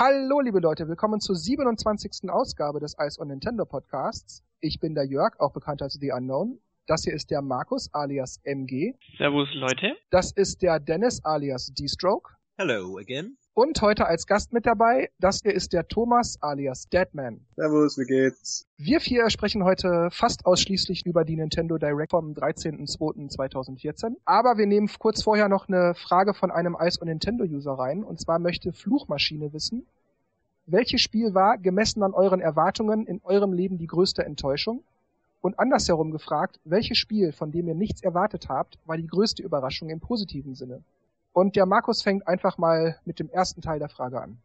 Hallo, liebe Leute, willkommen zur 27. Ausgabe des Ice on Nintendo Podcasts. Ich bin der Jörg, auch bekannt als The Unknown. Das hier ist der Markus alias MG. Servus, Leute. Das ist der Dennis alias D-Stroke. Hello again. Und heute als Gast mit dabei, das hier ist der Thomas alias Deadman. Servus, wie geht's? Wir vier sprechen heute fast ausschließlich über die Nintendo Direct vom 13.02.2014. Aber wir nehmen kurz vorher noch eine Frage von einem Ice on Nintendo User rein. Und zwar möchte Fluchmaschine wissen, welches Spiel war, gemessen an euren Erwartungen, in eurem Leben die größte Enttäuschung? Und andersherum gefragt, welches Spiel, von dem ihr nichts erwartet habt, war die größte Überraschung im positiven Sinne? Und der Markus fängt einfach mal mit dem ersten Teil der Frage an.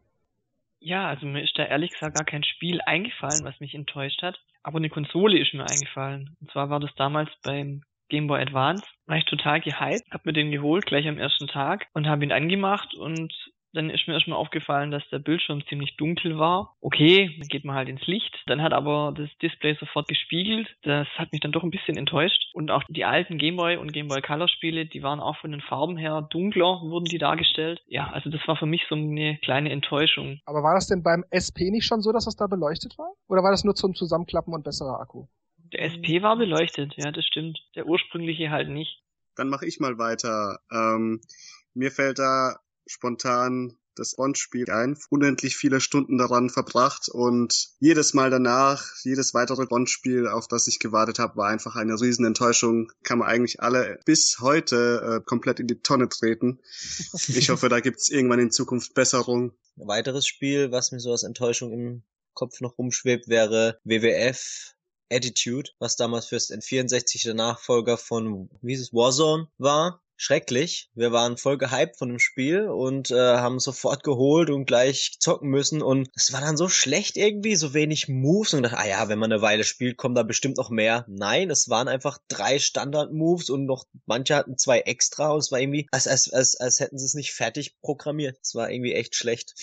Ja, also mir ist da ehrlich gesagt gar kein Spiel eingefallen, was mich enttäuscht hat. Aber eine Konsole ist mir eingefallen. Und zwar war das damals beim Game Boy Advance. War ich total gehypt, hab mir den geholt gleich am ersten Tag und habe ihn angemacht und dann ist mir erstmal aufgefallen, dass der Bildschirm ziemlich dunkel war. Okay, dann geht man halt ins Licht. Dann hat aber das Display sofort gespiegelt. Das hat mich dann doch ein bisschen enttäuscht. Und auch die alten Gameboy und Gameboy Color Spiele, die waren auch von den Farben her dunkler, wurden die dargestellt. Ja, also das war für mich so eine kleine Enttäuschung. Aber war das denn beim SP nicht schon so, dass das da beleuchtet war? Oder war das nur zum Zusammenklappen und besserer Akku? Der SP war beleuchtet, ja, das stimmt. Der ursprüngliche halt nicht. Dann mache ich mal weiter. Ähm, mir fällt da spontan das Bond-Spiel ein, unendlich viele Stunden daran verbracht und jedes Mal danach, jedes weitere Bond-Spiel, auf das ich gewartet habe, war einfach eine Riesenenttäuschung. Kann man eigentlich alle bis heute äh, komplett in die Tonne treten. Ich hoffe, da gibt's irgendwann in Zukunft Besserung. Ein weiteres Spiel, was mir so als Enttäuschung im Kopf noch rumschwebt, wäre WWF Attitude, was damals fürs N64 der Nachfolger von, wie ist es, Warzone war schrecklich. Wir waren voll gehypt von dem Spiel und äh, haben sofort geholt und gleich zocken müssen und es war dann so schlecht irgendwie, so wenig Moves und dachte, ah ja, wenn man eine Weile spielt, kommen da bestimmt noch mehr. Nein, es waren einfach drei Standard-Moves und noch manche hatten zwei extra und es war irgendwie, als, als, als, als hätten sie es nicht fertig programmiert. Es war irgendwie echt schlecht.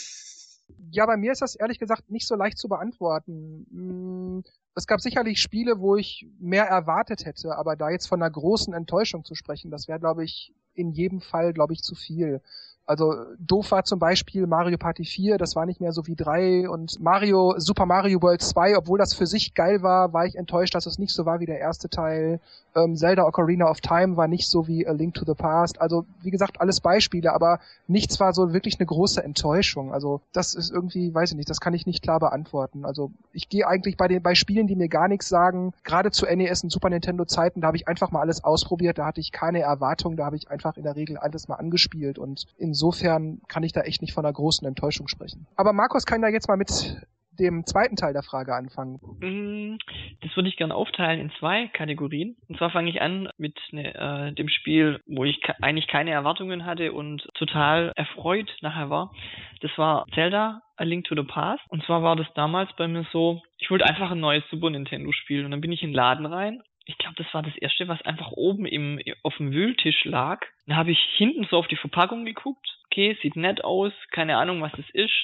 Ja, bei mir ist das ehrlich gesagt nicht so leicht zu beantworten. Es gab sicherlich Spiele, wo ich mehr erwartet hätte, aber da jetzt von einer großen Enttäuschung zu sprechen, das wäre, glaube ich, in jedem Fall, glaube ich, zu viel. Also doof war zum Beispiel Mario Party 4, das war nicht mehr so wie 3 und Mario, Super Mario World 2, obwohl das für sich geil war, war ich enttäuscht, dass es nicht so war wie der erste Teil. Ähm, Zelda Ocarina of Time war nicht so wie A Link to the Past. Also wie gesagt, alles Beispiele, aber nichts war so wirklich eine große Enttäuschung. Also das ist irgendwie, weiß ich nicht, das kann ich nicht klar beantworten. Also ich gehe eigentlich bei den bei Spielen, die mir gar nichts sagen, gerade zu NES und Super Nintendo Zeiten, da habe ich einfach mal alles ausprobiert, da hatte ich keine Erwartung, da habe ich einfach in der Regel alles mal angespielt und in insofern kann ich da echt nicht von einer großen Enttäuschung sprechen. Aber Markus kann da jetzt mal mit dem zweiten Teil der Frage anfangen. Mm, das würde ich gerne aufteilen in zwei Kategorien. Und zwar fange ich an mit ne, äh, dem Spiel, wo ich eigentlich keine Erwartungen hatte und total erfreut nachher war. Das war Zelda A Link to the Past. Und zwar war das damals bei mir so, ich wollte einfach ein neues Super Nintendo spielen. Und dann bin ich in den Laden rein ich glaube, das war das erste, was einfach oben im, auf dem Wühltisch lag. Da habe ich hinten so auf die Verpackung geguckt. Okay, sieht nett aus, keine Ahnung, was es ist.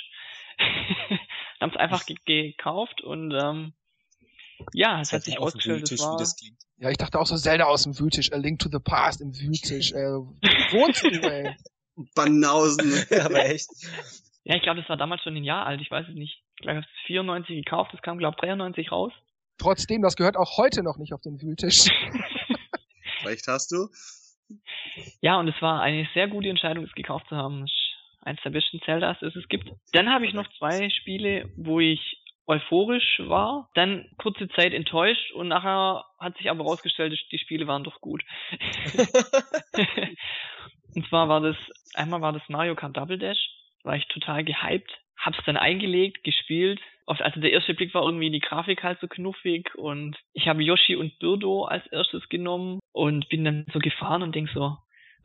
Haben es einfach gekauft und ähm, ja, es hat sich ausgestellt, das war... Ja, ich dachte auch so Zelda aus dem Wühltisch, A Link to the Past im Wühltisch, äh, Wohnzimmer, ey. Banausen. aber echt. Ja, ich glaube, das war damals schon ein Jahr alt, ich weiß es nicht. Ich glaube, ich habe es 94 gekauft, das kam, glaube ich, 93 raus. Trotzdem, das gehört auch heute noch nicht auf den Wühltisch. Recht hast du. Ja, und es war eine sehr gute Entscheidung, es gekauft zu haben. Eins der besten Zeldas, das es gibt. Dann habe ich noch zwei Spiele, wo ich euphorisch war, dann kurze Zeit enttäuscht und nachher hat sich aber rausgestellt, die Spiele waren doch gut. und zwar war das, einmal war das Mario Kart Double Dash, war ich total gehypt, hab's dann eingelegt, gespielt, also der erste Blick war irgendwie die Grafik halt so knuffig und ich habe Yoshi und Birdo als erstes genommen und bin dann so gefahren und denk so,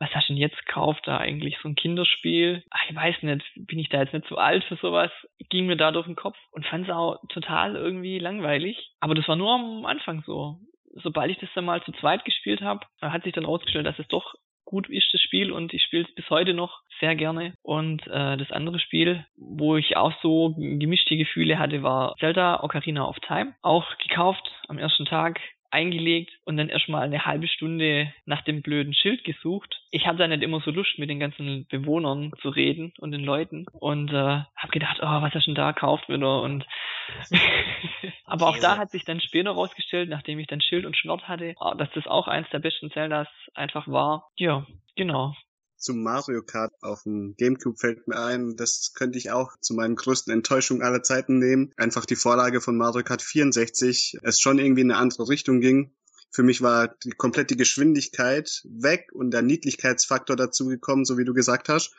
was hast du denn jetzt gekauft da eigentlich? So ein Kinderspiel? Ach, ich weiß nicht, bin ich da jetzt nicht zu alt für sowas? Ging mir da durch den Kopf und fand es auch total irgendwie langweilig. Aber das war nur am Anfang so. Sobald ich das dann mal zu zweit gespielt habe, hat sich dann rausgestellt, dass es doch gut ist, das Spiel, und ich spiele es bis heute noch sehr gerne. Und äh, das andere Spiel, wo ich auch so gemischte Gefühle hatte, war Zelda Ocarina of Time. Auch gekauft am ersten Tag, eingelegt und dann erstmal eine halbe Stunde nach dem blöden Schild gesucht. Ich hatte da nicht immer so Lust, mit den ganzen Bewohnern zu reden und den Leuten und äh, habe gedacht, oh, was hast du denn da gekauft wieder und aber auch da hat sich dann später rausgestellt, nachdem ich dann Schild und Schwert hatte, oh, dass das auch eins der besten Zeldas einfach war. Ja, genau zu Mario Kart auf dem Gamecube fällt mir ein, das könnte ich auch zu meinen größten Enttäuschungen aller Zeiten nehmen. Einfach die Vorlage von Mario Kart 64, es schon irgendwie in eine andere Richtung ging. Für mich war die komplette Geschwindigkeit weg und der Niedlichkeitsfaktor dazu gekommen, so wie du gesagt hast.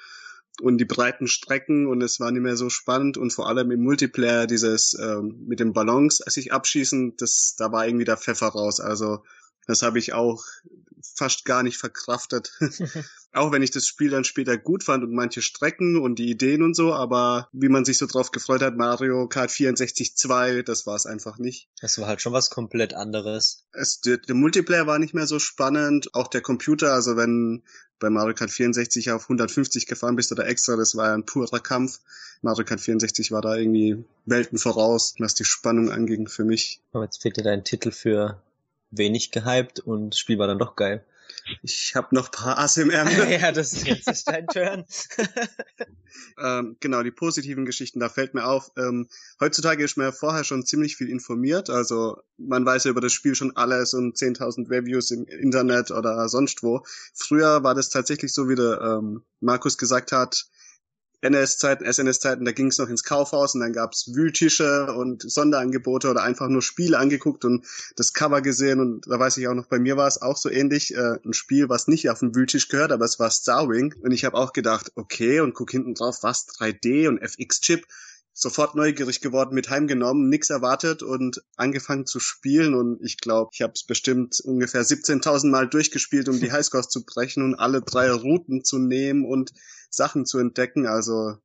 Und die breiten Strecken und es war nicht mehr so spannend und vor allem im Multiplayer dieses ähm, mit den Ballons sich abschießen, das da war irgendwie der Pfeffer raus. Also das habe ich auch fast gar nicht verkraftet. auch wenn ich das Spiel dann später gut fand und manche Strecken und die Ideen und so, aber wie man sich so drauf gefreut hat, Mario Kart 64 2, das war es einfach nicht. Das war halt schon was komplett anderes. Es, der, der Multiplayer war nicht mehr so spannend, auch der Computer, also wenn bei Mario Kart 64 auf 150 gefahren bist oder extra, das war ein purer Kampf. Mario Kart 64 war da irgendwie Welten voraus, was die Spannung anging für mich. Aber jetzt fehlt dir dein Titel für wenig gehypt und das Spiel war dann doch geil. Ich habe noch paar Asse im Ärmel. ja, das ist jetzt ist dein Turn. ähm, genau, die positiven Geschichten, da fällt mir auf, ähm, heutzutage ist man ja vorher schon ziemlich viel informiert, also man weiß ja über das Spiel schon alles und 10.000 Reviews im Internet oder sonst wo. Früher war das tatsächlich so, wie der ähm, Markus gesagt hat, NS-Zeiten, SNS-Zeiten, da ging es noch ins Kaufhaus und dann gab's Wühltische und Sonderangebote oder einfach nur Spiele angeguckt und das Cover gesehen und da weiß ich auch noch, bei mir war es auch so ähnlich, äh, ein Spiel, was nicht auf den Wühltisch gehört, aber es war Starwing und ich habe auch gedacht, okay und guck hinten drauf, was, 3D und FX-Chip, sofort neugierig geworden, mit heimgenommen, nix erwartet und angefangen zu spielen und ich glaube, ich habe es bestimmt ungefähr 17.000 Mal durchgespielt, um die Highscores zu brechen und alle drei Routen zu nehmen und Sachen zu entdecken. Also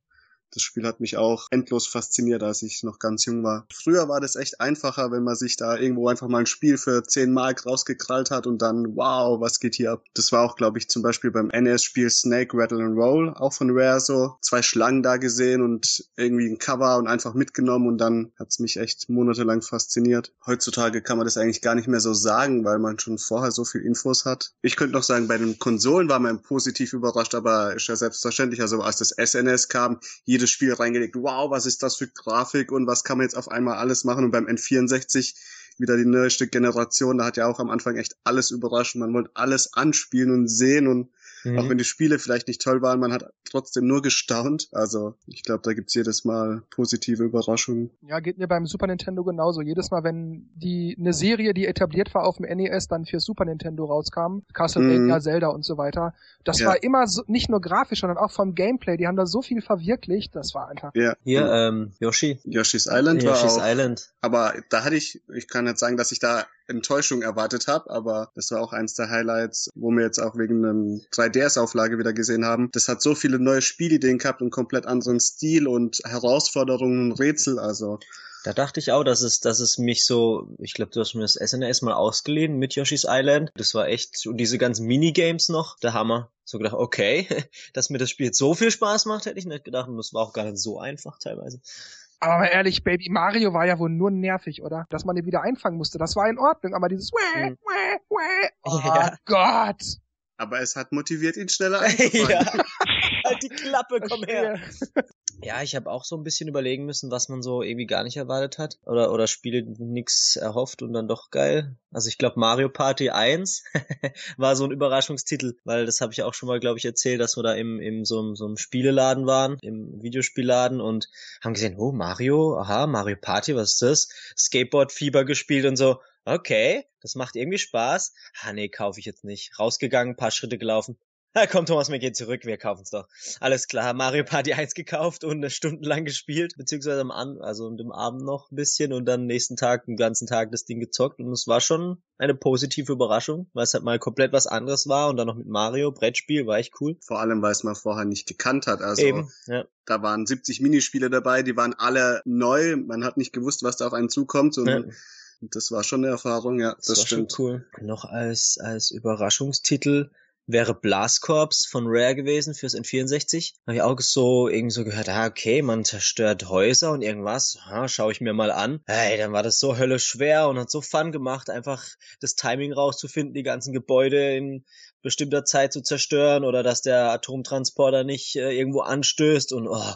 das Spiel hat mich auch endlos fasziniert, als ich noch ganz jung war. Früher war das echt einfacher, wenn man sich da irgendwo einfach mal ein Spiel für 10 Mark rausgekrallt hat und dann, wow, was geht hier ab? Das war auch, glaube ich, zum Beispiel beim NES-Spiel Snake Rattle and Roll, auch von Rare so. Zwei Schlangen da gesehen und irgendwie ein Cover und einfach mitgenommen und dann hat's mich echt monatelang fasziniert. Heutzutage kann man das eigentlich gar nicht mehr so sagen, weil man schon vorher so viel Infos hat. Ich könnte noch sagen, bei den Konsolen war man positiv überrascht, aber ist ja selbstverständlich. Also als das SNES kam, jedes Spiel reingelegt. Wow, was ist das für Grafik und was kann man jetzt auf einmal alles machen? Und beim N64 wieder die neueste Generation, da hat ja auch am Anfang echt alles überrascht. Man wollte alles anspielen und sehen und Mhm. Auch wenn die Spiele vielleicht nicht toll waren, man hat trotzdem nur gestaunt. Also ich glaube, da gibt's jedes Mal positive Überraschungen. Ja, geht mir beim Super Nintendo genauso. Jedes Mal, wenn die eine Serie, die etabliert war auf dem NES, dann für Super Nintendo rauskam, Castlevania, mhm. Zelda und so weiter, das ja. war immer so, nicht nur grafisch, sondern auch vom Gameplay. Die haben da so viel verwirklicht, das war einfach. Ja. Hier, ähm, Yoshi. Yoshi's Island Yoshi's war auch, Island. Aber da hatte ich, ich kann jetzt sagen, dass ich da Enttäuschung erwartet habe, aber das war auch eins der Highlights, wo wir jetzt auch wegen einem 3DS-Auflage wieder gesehen haben. Das hat so viele neue Spielideen gehabt und komplett anderen Stil und Herausforderungen und Rätsel, also da dachte ich auch, dass es, dass es mich so, ich glaube, du hast mir das SNS mal ausgeliehen mit Yoshi's Island. Das war echt, und diese ganzen Minigames noch, der Hammer. So gedacht, okay, dass mir das Spiel jetzt so viel Spaß macht, hätte ich nicht gedacht. Und das war auch gar nicht so einfach teilweise. Aber mal ehrlich, Baby Mario war ja wohl nur nervig, oder? Dass man ihn wieder einfangen musste, das war in Ordnung, aber dieses Wäh, hm. Wäh, Wäh, oh ja. Gott. Aber es hat motiviert, ihn schneller einzufangen. ja. halt die Klappe, komm her. Ja, ich habe auch so ein bisschen überlegen müssen, was man so irgendwie gar nicht erwartet hat. Oder, oder Spiele nix erhofft und dann doch geil. Also ich glaube Mario Party 1 war so ein Überraschungstitel, weil das habe ich auch schon mal, glaube ich, erzählt, dass wir da im, im so, so einem Spieleladen waren, im Videospielladen und haben gesehen, oh Mario, aha, Mario Party, was ist das? Skateboard Fieber gespielt und so. Okay, das macht irgendwie Spaß. Ah nee, kaufe ich jetzt nicht. Rausgegangen, paar Schritte gelaufen. Na komm, Thomas, wir gehen zurück, wir kaufen's doch. Alles klar, Mario Party 1 gekauft und stundenlang gespielt, beziehungsweise am, An also am Abend noch ein bisschen und dann nächsten Tag, den ganzen Tag das Ding gezockt und es war schon eine positive Überraschung, weil es halt mal komplett was anderes war und dann noch mit Mario, Brettspiel, war echt cool. Vor allem, weil es man vorher nicht gekannt hat, also. Eben, ja. Da waren 70 Minispiele dabei, die waren alle neu, man hat nicht gewusst, was da auf einen zukommt und ja. Das war schon eine Erfahrung, ja, das, das war stimmt. Schon cool. Noch als, als Überraschungstitel wäre Blast Corps von Rare gewesen fürs N64. Habe ich auch so irgendwie so gehört, ah, okay, man zerstört Häuser und irgendwas. Ha, schaue ich mir mal an. Hey, dann war das so höllisch schwer und hat so Fun gemacht, einfach das Timing rauszufinden, die ganzen Gebäude in bestimmter Zeit zu zerstören oder dass der Atomtransporter nicht äh, irgendwo anstößt und oh,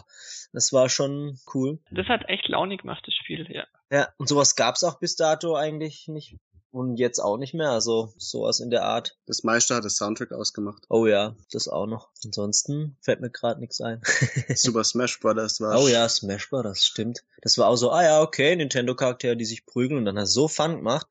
das war schon cool. Das hat echt launig gemacht, das Spiel, ja. Ja, und sowas gab's auch bis dato eigentlich nicht und jetzt auch nicht mehr, also sowas in der Art. Das meiste hat das Soundtrack ausgemacht. Oh ja, das auch noch. Ansonsten fällt mir gerade nichts ein. Super Smash Brothers war. Oh ja, Smash Brothers, stimmt. Das war auch so, ah ja, okay, Nintendo-Charaktere, die sich prügeln und dann hat es so Fun gemacht.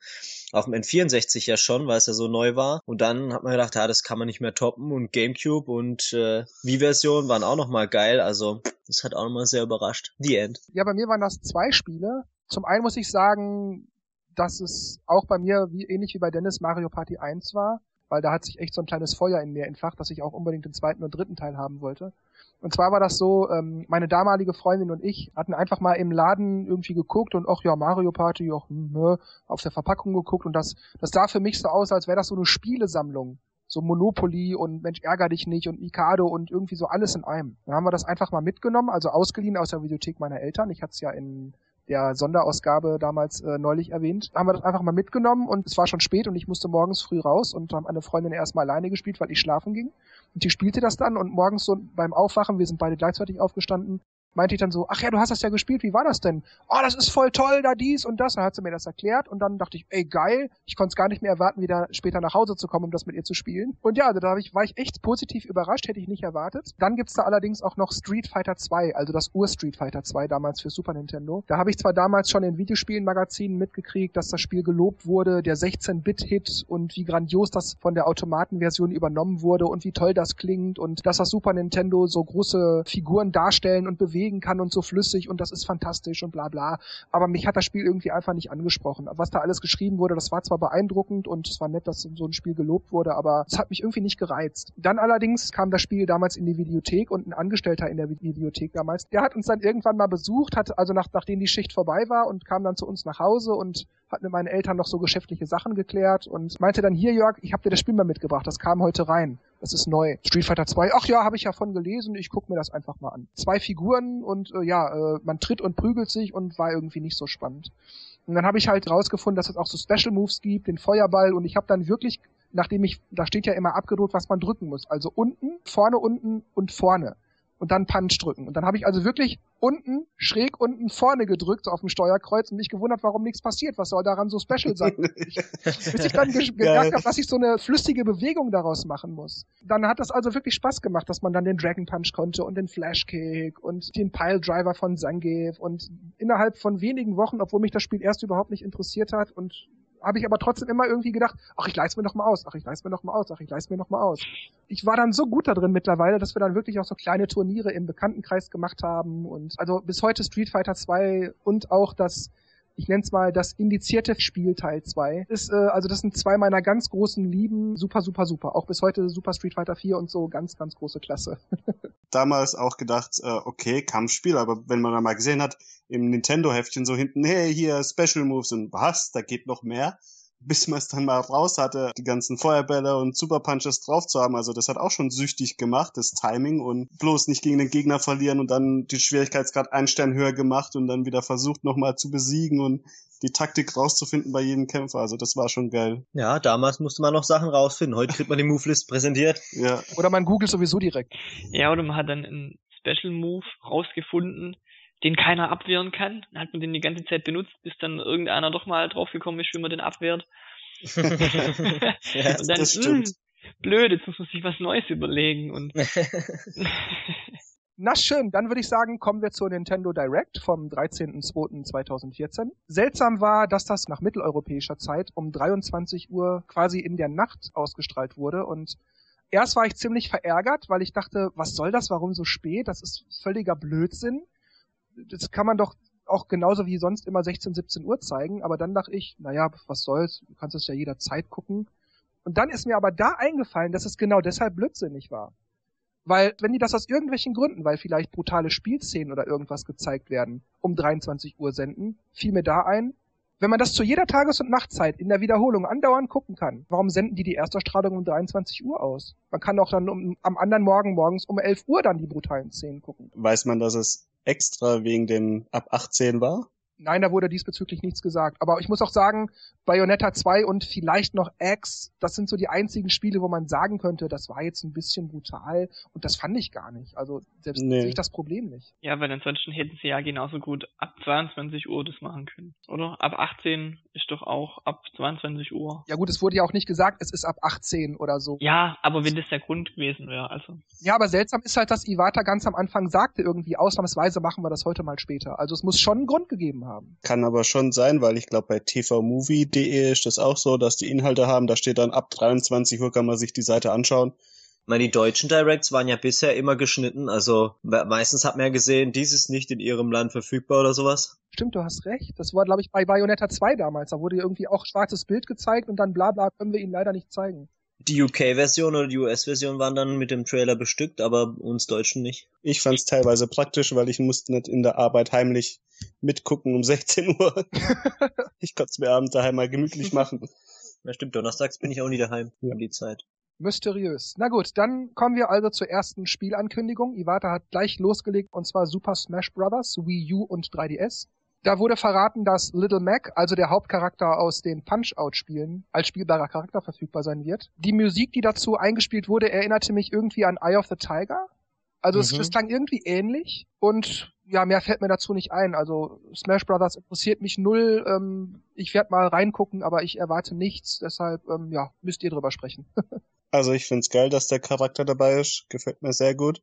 Auf dem N64 ja schon, weil es ja so neu war. Und dann hat man gedacht, ja, das kann man nicht mehr toppen. Und GameCube und äh, Wii-Version waren auch nochmal geil. Also das hat auch nochmal sehr überrascht. The End. Ja, bei mir waren das zwei Spiele. Zum einen muss ich sagen, dass es auch bei mir, wie ähnlich wie bei Dennis, Mario Party 1 war, weil da hat sich echt so ein kleines Feuer in mir entfacht, dass ich auch unbedingt den zweiten und dritten Teil haben wollte. Und zwar war das so, ähm, meine damalige Freundin und ich hatten einfach mal im Laden irgendwie geguckt und ach ja, Mario Party, auch ne, auf der Verpackung geguckt und das, das sah für mich so aus, als wäre das so eine Spielesammlung. So Monopoly und Mensch, ärger dich nicht und Mikado und irgendwie so alles in einem. Dann haben wir das einfach mal mitgenommen, also ausgeliehen aus der Videothek meiner Eltern. Ich hatte es ja in der Sonderausgabe damals äh, neulich erwähnt, haben wir das einfach mal mitgenommen und es war schon spät und ich musste morgens früh raus und haben eine Freundin erstmal alleine gespielt, weil ich schlafen ging. Und die spielte das dann und morgens so beim Aufwachen, wir sind beide gleichzeitig aufgestanden, meinte ich dann so, ach ja, du hast das ja gespielt, wie war das denn? Oh, das ist voll toll, da dies und das. Dann hat sie mir das erklärt und dann dachte ich, ey, geil, ich konnte es gar nicht mehr erwarten, wieder später nach Hause zu kommen, um das mit ihr zu spielen. Und ja, da ich, war ich echt positiv überrascht, hätte ich nicht erwartet. Dann gibt's da allerdings auch noch Street Fighter 2, also das Ur-Street Fighter 2 damals für Super Nintendo. Da habe ich zwar damals schon in Videospielen-Magazinen mitgekriegt, dass das Spiel gelobt wurde, der 16-Bit-Hit und wie grandios das von der Automatenversion übernommen wurde und wie toll das klingt und dass das Super Nintendo so große Figuren darstellen und bewegen bewegen kann und so flüssig und das ist fantastisch und bla bla. Aber mich hat das Spiel irgendwie einfach nicht angesprochen. Was da alles geschrieben wurde, das war zwar beeindruckend und es war nett, dass so ein Spiel gelobt wurde, aber es hat mich irgendwie nicht gereizt. Dann allerdings kam das Spiel damals in die Videothek und ein Angestellter in der Videothek damals, der hat uns dann irgendwann mal besucht, hat also nach, nachdem die Schicht vorbei war und kam dann zu uns nach Hause und hat mit meinen Eltern noch so geschäftliche Sachen geklärt und meinte dann hier Jörg, ich habe dir das Spiel mal mitgebracht, das kam heute rein. Das ist neu. Street Fighter 2, ach ja, habe ich ja von gelesen, ich guck mir das einfach mal an. Zwei Figuren und äh, ja, äh, man tritt und prügelt sich und war irgendwie nicht so spannend. Und dann habe ich halt rausgefunden, dass es auch so Special Moves gibt, den Feuerball und ich habe dann wirklich, nachdem ich, da steht ja immer abgedruckt, was man drücken muss. Also unten, vorne, unten und vorne und dann Punch drücken. Und dann habe ich also wirklich unten, schräg unten vorne gedrückt, so auf dem Steuerkreuz und mich gewundert, warum nichts passiert. Was soll daran so special sein? Ich, bis ich dann ge gemerkt habe, dass ich so eine flüssige Bewegung daraus machen muss. Dann hat das also wirklich Spaß gemacht, dass man dann den Dragon Punch konnte und den Flash Kick und den Pile Driver von Zangief und innerhalb von wenigen Wochen, obwohl mich das Spiel erst überhaupt nicht interessiert hat und habe ich aber trotzdem immer irgendwie gedacht, ach, ich leiste mir noch mal aus, ach, ich leiste mir noch mal aus, ach, ich leiste mir noch mal aus. Ich war dann so gut da drin mittlerweile, dass wir dann wirklich auch so kleine Turniere im Bekanntenkreis gemacht haben und also bis heute Street Fighter 2 und auch das ich nenne es mal das indizierte Spiel Teil 2. Ist, äh, also das sind zwei meiner ganz großen Lieben. Super, super, super. Auch bis heute Super Street Fighter 4 und so ganz, ganz große Klasse. Damals auch gedacht, äh, okay, Kampfspiel, aber wenn man da mal gesehen hat, im Nintendo-Heftchen so hinten, hey, hier Special Moves und was, da geht noch mehr bis man es dann mal raus hatte, die ganzen Feuerbälle und Super Punches drauf zu haben. Also das hat auch schon süchtig gemacht, das Timing und bloß nicht gegen den Gegner verlieren und dann die Schwierigkeitsgrad einen Stern höher gemacht und dann wieder versucht nochmal zu besiegen und die Taktik rauszufinden bei jedem Kämpfer. Also das war schon geil. Ja, damals musste man noch Sachen rausfinden. Heute kriegt man die Move-List präsentiert. Ja. Oder man googelt sowieso direkt. Ja, oder man hat dann einen Special Move rausgefunden, den keiner abwehren kann. Dann hat man den die ganze Zeit benutzt, bis dann irgendeiner doch mal draufgekommen ist, wie man den abwehrt. ja, und dann, das stimmt. Mh, hm, blöd, jetzt muss man sich was Neues überlegen und Na schön, dann würde ich sagen, kommen wir zur Nintendo Direct vom 13.02.2014. Seltsam war, dass das nach mitteleuropäischer Zeit um 23 Uhr quasi in der Nacht ausgestrahlt wurde und erst war ich ziemlich verärgert, weil ich dachte, was soll das, warum so spät? Das ist völliger Blödsinn das kann man doch auch genauso wie sonst immer 16, 17 Uhr zeigen, aber dann dachte ich, naja, was soll's, du kannst es ja jederzeit gucken. Und dann ist mir aber da eingefallen, dass es genau deshalb blödsinnig war. Weil, wenn die das aus irgendwelchen Gründen, weil vielleicht brutale Spielszenen oder irgendwas gezeigt werden, um 23 Uhr senden, fiel mir da ein, Wenn man das zu jeder Tages- und Nachtzeit in der Wiederholung andauernd gucken kann, warum senden die die Erstausstrahlung um 23 Uhr aus? Man kann auch dann um, am anderen Morgen morgens um 11 Uhr dann die brutalen Szenen gucken. Weiß man, dass es extra wegen dem ab 18 war? Nein, da wurde diesbezüglich nichts gesagt. Aber ich muss auch sagen, Bayonetta 2 und vielleicht noch X, das sind so die einzigen Spiele, wo man sagen könnte, das war jetzt ein bisschen brutal und das fand ich gar nicht. Also selbst Nee. sehe ich das Problem nicht. Ja, weil ansonsten hätten sie ja genauso gut ab 22 Uhr das machen können. Oder? Ab 18 ist doch auch ab 22 Uhr. Ja gut, es wurde ja auch nicht gesagt, es ist ab 18 oder so. Ja, aber wenn das der Grund gewesen wäre, also. Ja, aber seltsam ist halt, dass Iwata ganz am Anfang sagte irgendwie, ausnahmsweise machen wir das heute mal später. Also es muss schon einen Grund gegeben haben. Kann aber schon sein, weil ich glaube bei tvmovie.de ist das auch so, dass die Inhalte haben, da steht dann ab 23 Uhr kann man sich die Seite anschauen. Ich meine, die deutschen Directs waren ja bisher immer geschnitten, also me- meistens hat man ja gesehen, dies ist nicht in ihrem Land verfügbar oder sowas. Stimmt, du hast recht. Das war, glaube ich, bei Bayonetta 2 damals. Da wurde irgendwie auch schwarzes Bild gezeigt und dann bla bla können wir ihn leider nicht zeigen. Die UK-Version oder die US-Version waren dann mit dem Trailer bestückt, aber uns Deutschen nicht. Ich fand es teilweise praktisch, weil ich musste nicht in der Arbeit heimlich mitgucken um 16 Uhr. ich konnte es mir abends daheim mal gemütlich machen. Ja, stimmt, donnerstags bin ich auch nie daheim Ja. um die Zeit. Mysteriös. Na gut, dann kommen wir also zur ersten Spielankündigung. Iwata hat gleich losgelegt und zwar Super Smash Bros., Wii U und 3DS. Da wurde verraten, dass Little Mac, also der Hauptcharakter aus den Punch-Out-Spielen, als spielbarer Charakter verfügbar sein wird. Die Musik, die dazu eingespielt wurde, erinnerte mich irgendwie an Eye of the Tiger. Also es, Mhm. es klang irgendwie ähnlich und ja, mehr fällt mir dazu nicht ein. Also Smash Brothers interessiert mich null. Ähm, ich werde mal reingucken, aber ich erwarte nichts. Deshalb, ähm, ja, müsst ihr drüber sprechen. Also ich find's geil, dass der Charakter dabei ist. Gefällt mir sehr gut.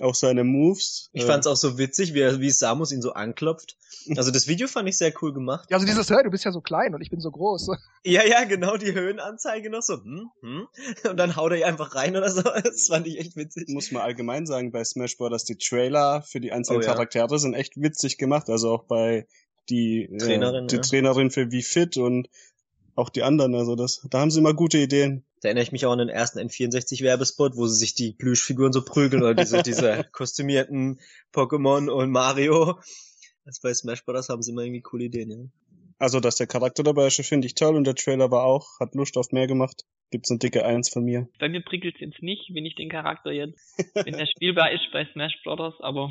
Auch seine Moves. Ich Äh, fand's auch so witzig, wie, er- wie Samus ihn so anklopft. Also das Video fand ich sehr cool gemacht. Ja, also dieses, hä, du bist ja so klein und ich bin so groß. Ja, ja, genau, die Höhenanzeige noch so, hm, hm. Und dann haut er ihr einfach rein oder so. Das fand ich echt witzig. muss man allgemein sagen, bei Smash Bros. die Trailer für die einzelnen Oh ja. Charaktere sind echt witzig gemacht. Also auch bei die Trainerin, äh, die ja. Trainerin für Wie Fit und auch die anderen. Also das, da haben sie immer gute Ideen. Da erinnere ich mich auch an den ersten N64-Werbespot, wo sie sich die Plüschfiguren so prügeln oder diese, diese kostümierten Pokémon und Mario. Das bei Smash Bros. haben sie immer irgendwie coole Ideen, ja. Also dass der Charakter dabei ist, finde ich toll und der Trailer war auch, hat Lust auf mehr gemacht. Gibt's eine dicke Eins von mir. Bei mir prickelt's jetzt nicht, wenn ich den Charakter jetzt, wenn er spielbar ist bei Smash Brothers, aber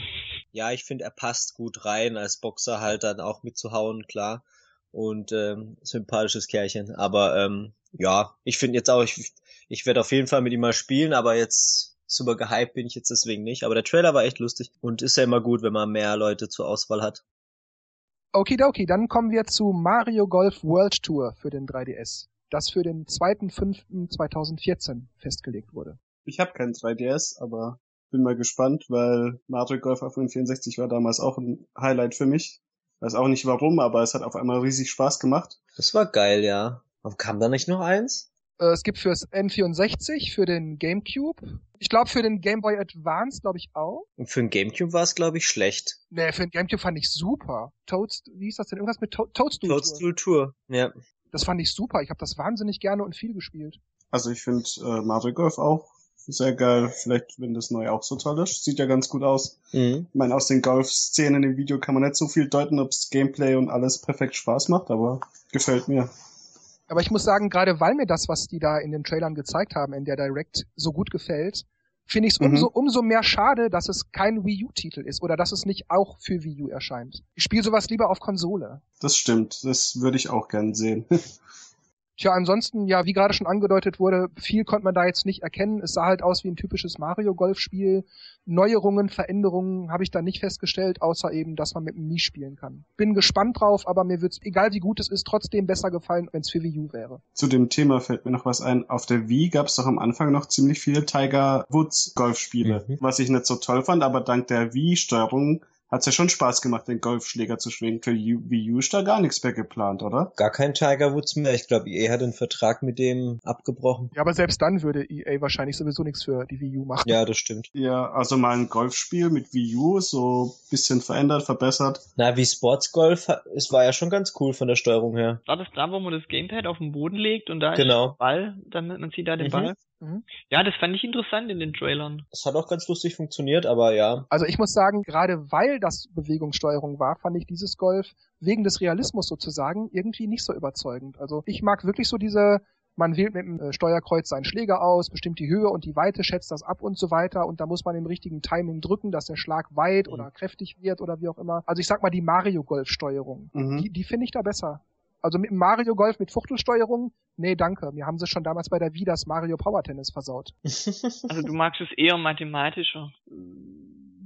Ja, ich finde, er passt gut rein, als Boxer halt dann auch mitzuhauen, klar. Und ähm, sympathisches Kerlchen. Aber ähm, ja, ich finde jetzt auch, ich, ich werde auf jeden Fall mit ihm mal spielen, aber jetzt super gehypt bin ich jetzt deswegen nicht. Aber der Trailer war echt lustig und ist ja immer gut, wenn man mehr Leute zur Auswahl hat. Okidoki, dann kommen wir zu Mario Golf World Tour für den 3DS, das für den 2.5.2014 festgelegt wurde. Ich habe kein 3DS, aber bin mal gespannt, weil Mario Golf auf 64 war damals auch ein Highlight für mich. Weiß auch nicht warum, aber es hat auf einmal riesig Spaß gemacht. Das war geil, ja. Aber kam da nicht noch eins? Äh, es gibt fürs N64, für den GameCube, ich glaube für den Game Boy Advance, glaube ich auch. Und für den Gamecube war es, glaube ich, schlecht. Nee, für den GameCube fand ich super. Toads, wie hieß das denn? Irgendwas mit to Toadstool. Tour. Toadstool Tour. Ja. Das fand ich super. Ich habe das wahnsinnig gerne und viel gespielt. Also ich finde äh, Mario Golf auch sehr geil. Vielleicht, wenn das neu auch so toll ist. Sieht ja ganz gut aus. Mhm. Ich meine, aus den Golf-Szenen im Video kann man nicht so viel deuten, ob's Gameplay und alles perfekt Spaß macht, aber gefällt mir. Aber ich muss sagen, gerade weil mir das, was die da in den Trailern gezeigt haben, in der Direct, so gut gefällt, finde ich es Mhm. umso, umso mehr schade, dass es kein Wii U-Titel ist oder dass es nicht auch für Wii U erscheint. Ich spiele sowas lieber auf Konsole. Das stimmt. Das würde ich auch gern sehen. Tja, ansonsten, ja, wie gerade schon angedeutet wurde, viel konnte man da jetzt nicht erkennen. Es sah halt aus wie ein typisches Mario-Golf-Spiel. Neuerungen, Veränderungen habe ich da nicht festgestellt, außer eben, dass man mit dem Mii spielen kann. Bin gespannt drauf, aber mir wird's, egal wie gut es ist, trotzdem besser gefallen, wenn es für Wii U wäre. Zu dem Thema fällt mir noch was ein. Auf der Wii gab es doch am Anfang noch ziemlich viele Tiger Woods Golfspiele, Mhm. was ich nicht so toll fand, aber dank der Wii-Steuerung hat's ja schon Spaß gemacht, den Golfschläger zu schwingen. Für Wii U ist da gar nichts mehr geplant, oder? Gar kein Tiger Woods mehr. Ich glaube, EA hat den Vertrag mit dem abgebrochen. Ja, aber selbst dann würde EA wahrscheinlich sowieso nichts für die Wii U machen. Ja, das stimmt. Ja, also mal ein Golfspiel mit Wii U, so bisschen verändert, verbessert. Na, wie Sports Golf, es war ja schon ganz cool von der Steuerung her. war das da, wo man das Gamepad auf den Boden legt und da ist Genau. der Ball, dann man sieht da den Mhm. Ball? Mhm. Ja, das fand ich interessant in den Trailern. Das hat auch ganz lustig funktioniert, aber ja. Also ich muss sagen, gerade weil das Bewegungssteuerung war, fand ich dieses Golf wegen des Realismus sozusagen irgendwie nicht so überzeugend. Also ich mag wirklich so diese man wählt mit dem äh, Steuerkreuz seinen Schläger aus, bestimmt die Höhe und die Weite, schätzt das ab und so weiter und da muss man im richtigen Timing drücken, dass der Schlag weit mhm. oder kräftig wird oder wie auch immer. Also ich sag mal die Mario Golf Steuerung, mhm. die, die finde ich da besser. Also mit Mario Golf mit Fuchtelsteuerung, nee, danke. Wir haben sie schon damals bei der Wii das Mario Power Tennis versaut. Also du magst es eher mathematischer.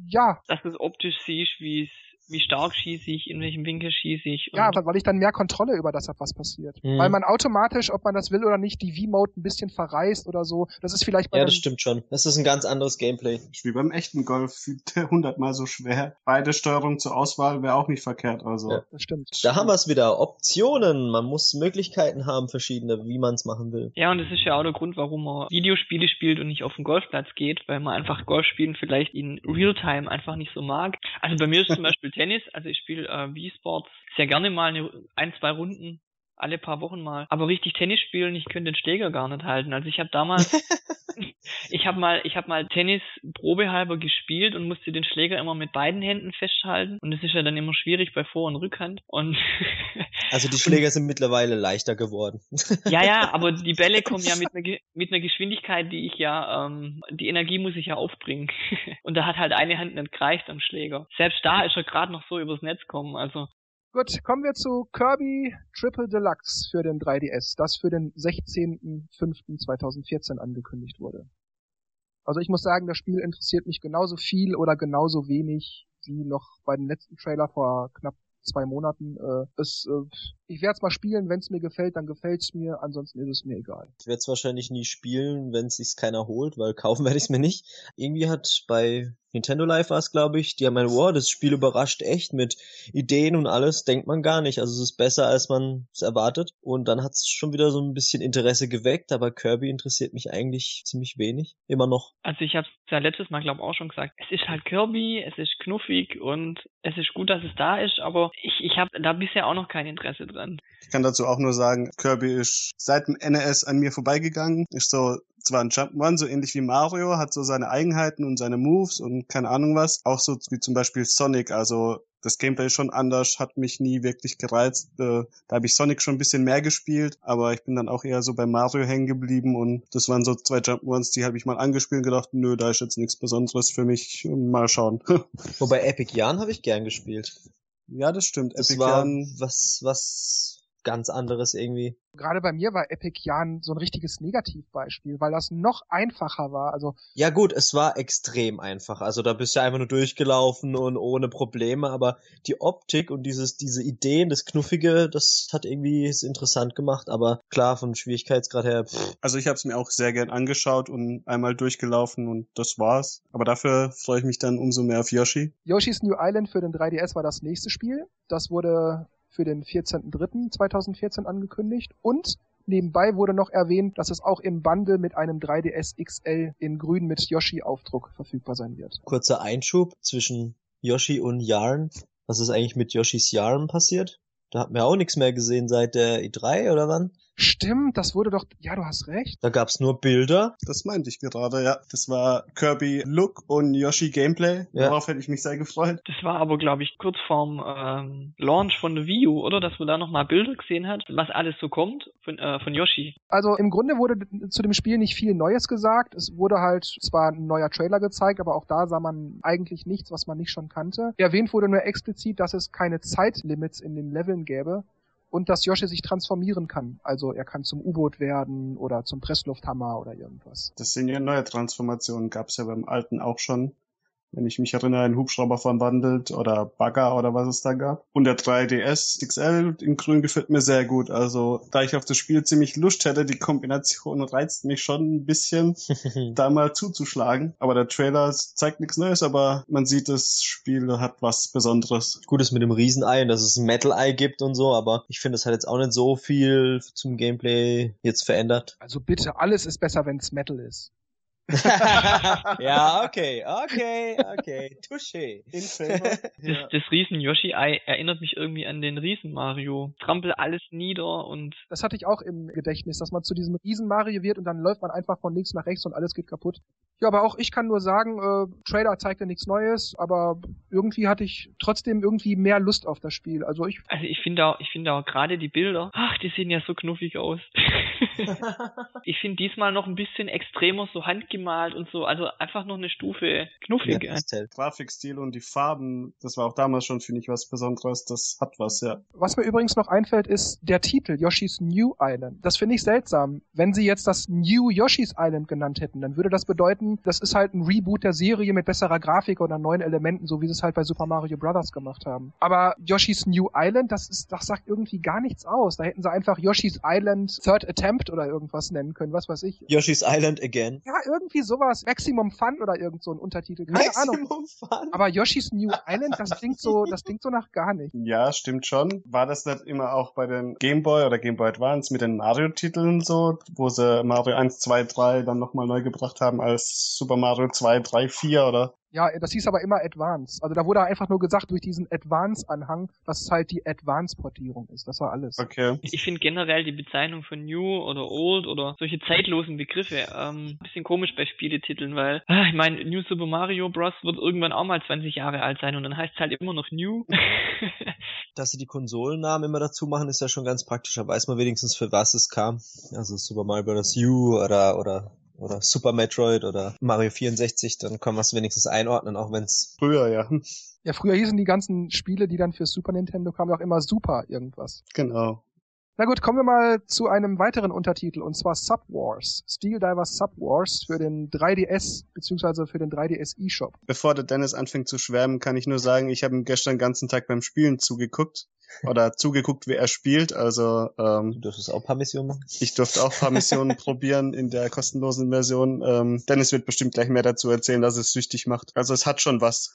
Ja. Dass du es optisch siehst, wie es wie stark schieße ich, in welchem Winkel schieße ich. Ja, weil ich dann mehr Kontrolle über das habe, was passiert. Mhm. Weil man automatisch, ob man das will oder nicht, die V-Mode ein bisschen verreißt oder so. Das ist vielleicht bei Ja, das stimmt schon. Das ist ein ganz anderes Gameplay. Wie beim echten Golf, hundertmal so schwer. Beide Steuerungen zur Auswahl wäre auch nicht verkehrt, also. Ja. Das stimmt. Da haben wir es wieder. Optionen. Man muss Möglichkeiten haben, verschiedene, wie man es machen will. Ja, und das ist ja auch der Grund, warum man Videospiele spielt und nicht auf den Golfplatz geht, weil man einfach Golf spielen vielleicht in Realtime einfach nicht so mag. Also bei mir ist zum Beispiel Tennis, also ich spiele äh, Wii Sports sehr gerne mal eine, ein, zwei Runden alle paar Wochen mal. Aber richtig Tennis spielen, ich könnte den Schläger gar nicht halten. Also ich habe damals, ich habe mal, ich habe mal Tennis probehalber gespielt und musste den Schläger immer mit beiden Händen festhalten. Und das ist ja dann immer schwierig bei Vor- und Rückhand. Und also die Schläger sind mittlerweile leichter geworden. ja, ja, aber die Bälle kommen ja mit einer, mit einer Geschwindigkeit, die ich ja, ähm, die Energie muss ich ja aufbringen. und da hat halt eine Hand nicht gereicht am Schläger. Selbst da ist er gerade noch so übers Netz kommen. Also Gut, kommen wir zu Kirby Triple Deluxe für den 3DS, das für den 16.05.2014 angekündigt wurde. Also ich muss sagen, das Spiel interessiert mich genauso viel oder genauso wenig wie noch bei dem letzten Trailer vor knapp zwei Monaten. Äh, es, äh, ich werde es mal spielen, wenn es mir gefällt, dann gefällt es mir, ansonsten ist es mir egal. Ich werde es wahrscheinlich nie spielen, wenn es sich keiner holt, weil kaufen werde ich es mir nicht. Irgendwie hat bei Nintendo Live war es, glaube ich, die haben mein wow, das Spiel überrascht echt mit Ideen und alles, denkt man gar nicht. Also es ist besser, als man es erwartet. Und dann hat es schon wieder so ein bisschen Interesse geweckt, aber Kirby interessiert mich eigentlich ziemlich wenig. Immer noch. Also ich habe es ja letztes Mal, glaube ich, auch schon gesagt. Es ist halt Kirby, es ist knuffig und es ist gut, dass es da ist, aber ich, ich habe da bisher auch noch kein Interesse dran. Ich kann dazu auch nur sagen, Kirby ist seit dem NES an mir vorbeigegangen. Ist so zwar ein Jump'n'Run, so ähnlich wie Mario, hat so seine Eigenheiten und seine Moves und keine Ahnung was. Auch so wie zum Beispiel Sonic, also das Gameplay ist schon anders, hat mich nie wirklich gereizt. Äh, da habe ich Sonic schon ein bisschen mehr gespielt, aber ich bin dann auch eher so bei Mario hängen geblieben und das waren so zwei Jump'n'Runs, die habe ich mal angespielt und gedacht, nö, da ist jetzt nichts Besonderes für mich. Mal schauen. Wobei Epic Yarn habe ich gern gespielt. Ja, das stimmt. Das Epic war was, was ganz anderes irgendwie gerade bei mir war Epic Jan so ein richtiges Negativbeispiel, weil das noch einfacher war. Also ja gut, es war extrem einfach. Also da bist du einfach nur durchgelaufen und ohne Probleme. Aber die Optik und dieses diese Ideen, das Knuffige, das hat irgendwie es interessant gemacht. Aber klar vom Schwierigkeitsgrad her. Pff. Also ich habe es mir auch sehr gern angeschaut und einmal durchgelaufen und das war's. Aber dafür freue ich mich dann umso mehr auf Yoshi. Yoshi's New Island für den 3DS war das nächste Spiel. Das wurde für den 14.03.2014 angekündigt und nebenbei wurde noch erwähnt, dass es auch im Bundle mit einem 3DS XL in grün mit Yoshi-Aufdruck verfügbar sein wird. Kurzer Einschub zwischen Yoshi und Yarn. Was ist eigentlich mit Yoshis Yarn passiert? Da hat man auch nichts mehr gesehen seit der E3 oder wann? Stimmt, das wurde doch, ja, du hast recht. Da gab's nur Bilder. Das meinte ich gerade, ja. Das war Kirby Look und Yoshi Gameplay. Ja. Darauf hätte ich mich sehr gefreut. Das war aber, glaube ich, kurz vorm ähm, Launch von der Wii U, oder? Dass man da nochmal Bilder gesehen hat, was alles so kommt von, äh, von Yoshi. Also im Grunde wurde zu dem Spiel nicht viel Neues gesagt. Es wurde halt zwar ein neuer Trailer gezeigt, aber auch da sah man eigentlich nichts, was man nicht schon kannte. Erwähnt wurde nur explizit, dass es keine Zeitlimits in den Leveln gäbe und dass Yoshi sich transformieren kann. Also er kann zum U-Boot werden oder zum Presslufthammer oder irgendwas. Das sind ja neue Transformationen, gab's ja beim alten auch schon wenn ich mich erinnere, ein Hubschrauber verwandelt oder Bagger oder was es da gab. Und der 3DS XL in grün gefällt mir sehr gut. Also da ich auf das Spiel ziemlich Lust hätte, die Kombination reizt mich schon ein bisschen, da mal zuzuschlagen. Aber der Trailer zeigt nichts Neues, aber man sieht, das Spiel hat was Besonderes. Gut ist mit dem Riesenei, dass es ein Metal-Ei gibt und so, aber ich finde, es hat jetzt auch nicht so viel zum Gameplay jetzt verändert. Also bitte, alles ist besser, wenn es Metal ist. ja, okay, okay, okay. Touché. Das, das Riesen-Yoshi-Ei erinnert mich irgendwie an den Riesen-Mario. Trampel alles nieder und Das hatte ich auch im Gedächtnis, dass man zu diesem Riesen-Mario wird und dann läuft man einfach von links nach rechts und alles geht kaputt. Ja, aber auch ich kann nur sagen, äh, Trailer zeigte nichts Neues, aber irgendwie hatte ich trotzdem irgendwie mehr Lust auf das Spiel. Also ich, Also ich finde auch, ich finde auch gerade die Bilder, ach, die sehen ja so knuffig aus. ich finde diesmal noch ein bisschen extremer, so handgemalt und so, also einfach noch eine Stufe Ja, knuffiger. Pastell. Grafikstil und die Farben, das war auch damals schon, finde ich, was Besonderes. Das hat was, ja. was mir übrigens noch einfällt, ist der Titel Yoshi's New Island. Das finde ich seltsam. Wenn sie jetzt das New Yoshi's Island genannt hätten, dann würde das bedeuten, das ist halt ein Reboot der Serie mit besserer Grafik oder neuen Elementen, so wie sie es halt bei Super Mario Bros. gemacht haben. Aber Yoshi's New Island, das ist, das sagt irgendwie gar nichts aus. Da hätten sie einfach Yoshi's Island Third Attempt oder irgendwas nennen können, was weiß ich. Yoshi's Island again. Ja, irgendwie sowas. Maximum Fun oder irgend so ein Untertitel. Keine Ahnung. Maximum Fun. Aber Yoshi's New Island, das klingt so, das klingt so nach gar nicht. Ja, stimmt schon. War das nicht immer auch bei den Game Boy oder Game Boy Advance mit den Mario-Titeln so, wo sie Mario 1, 2, 3 dann nochmal neu gebracht haben als Super Mario 2, 3, 4 oder? Ja, das hieß aber immer Advance. Also da wurde einfach nur gesagt durch diesen Advance-Anhang, dass es halt die Advance-Portierung ist. Das war alles. Okay. Ich finde generell die Bezeichnung von New oder Old oder solche zeitlosen Begriffe ähm, bisschen komisch bei Spieletiteln, weil ah, ich meine, New Super Mario Bros. wird irgendwann auch mal 20 Jahre alt sein und dann heißt es halt immer noch New. Dass sie die Konsolennamen immer dazu machen, ist ja schon ganz praktisch. Da weiß man wenigstens, für was es kam. Also Super Mario Bros. U oder, oder, oder Super Metroid oder Mario 64, dann kann man es wenigstens einordnen, auch wenn es Früher, ja. Ja, früher hießen die ganzen Spiele, die dann für Super Nintendo kamen, auch immer Super irgendwas. Genau. Na gut, kommen wir mal zu einem weiteren Untertitel, und zwar Sub Wars. Steel Divers Sub Wars für den 3DS, beziehungsweise für den 3DS eShop. Bevor der Dennis anfängt zu schwärmen, kann ich nur sagen, ich habe ihm gestern den ganzen Tag beim Spielen zugeguckt. Oder zugeguckt, wie er spielt. Also du ähm, dürftest auch ein paar Missionen machen. ich durfte auch ein paar Missionen probieren in der kostenlosen Version. Ähm, Dennis wird bestimmt gleich mehr dazu erzählen, dass es süchtig macht. Also es hat schon was.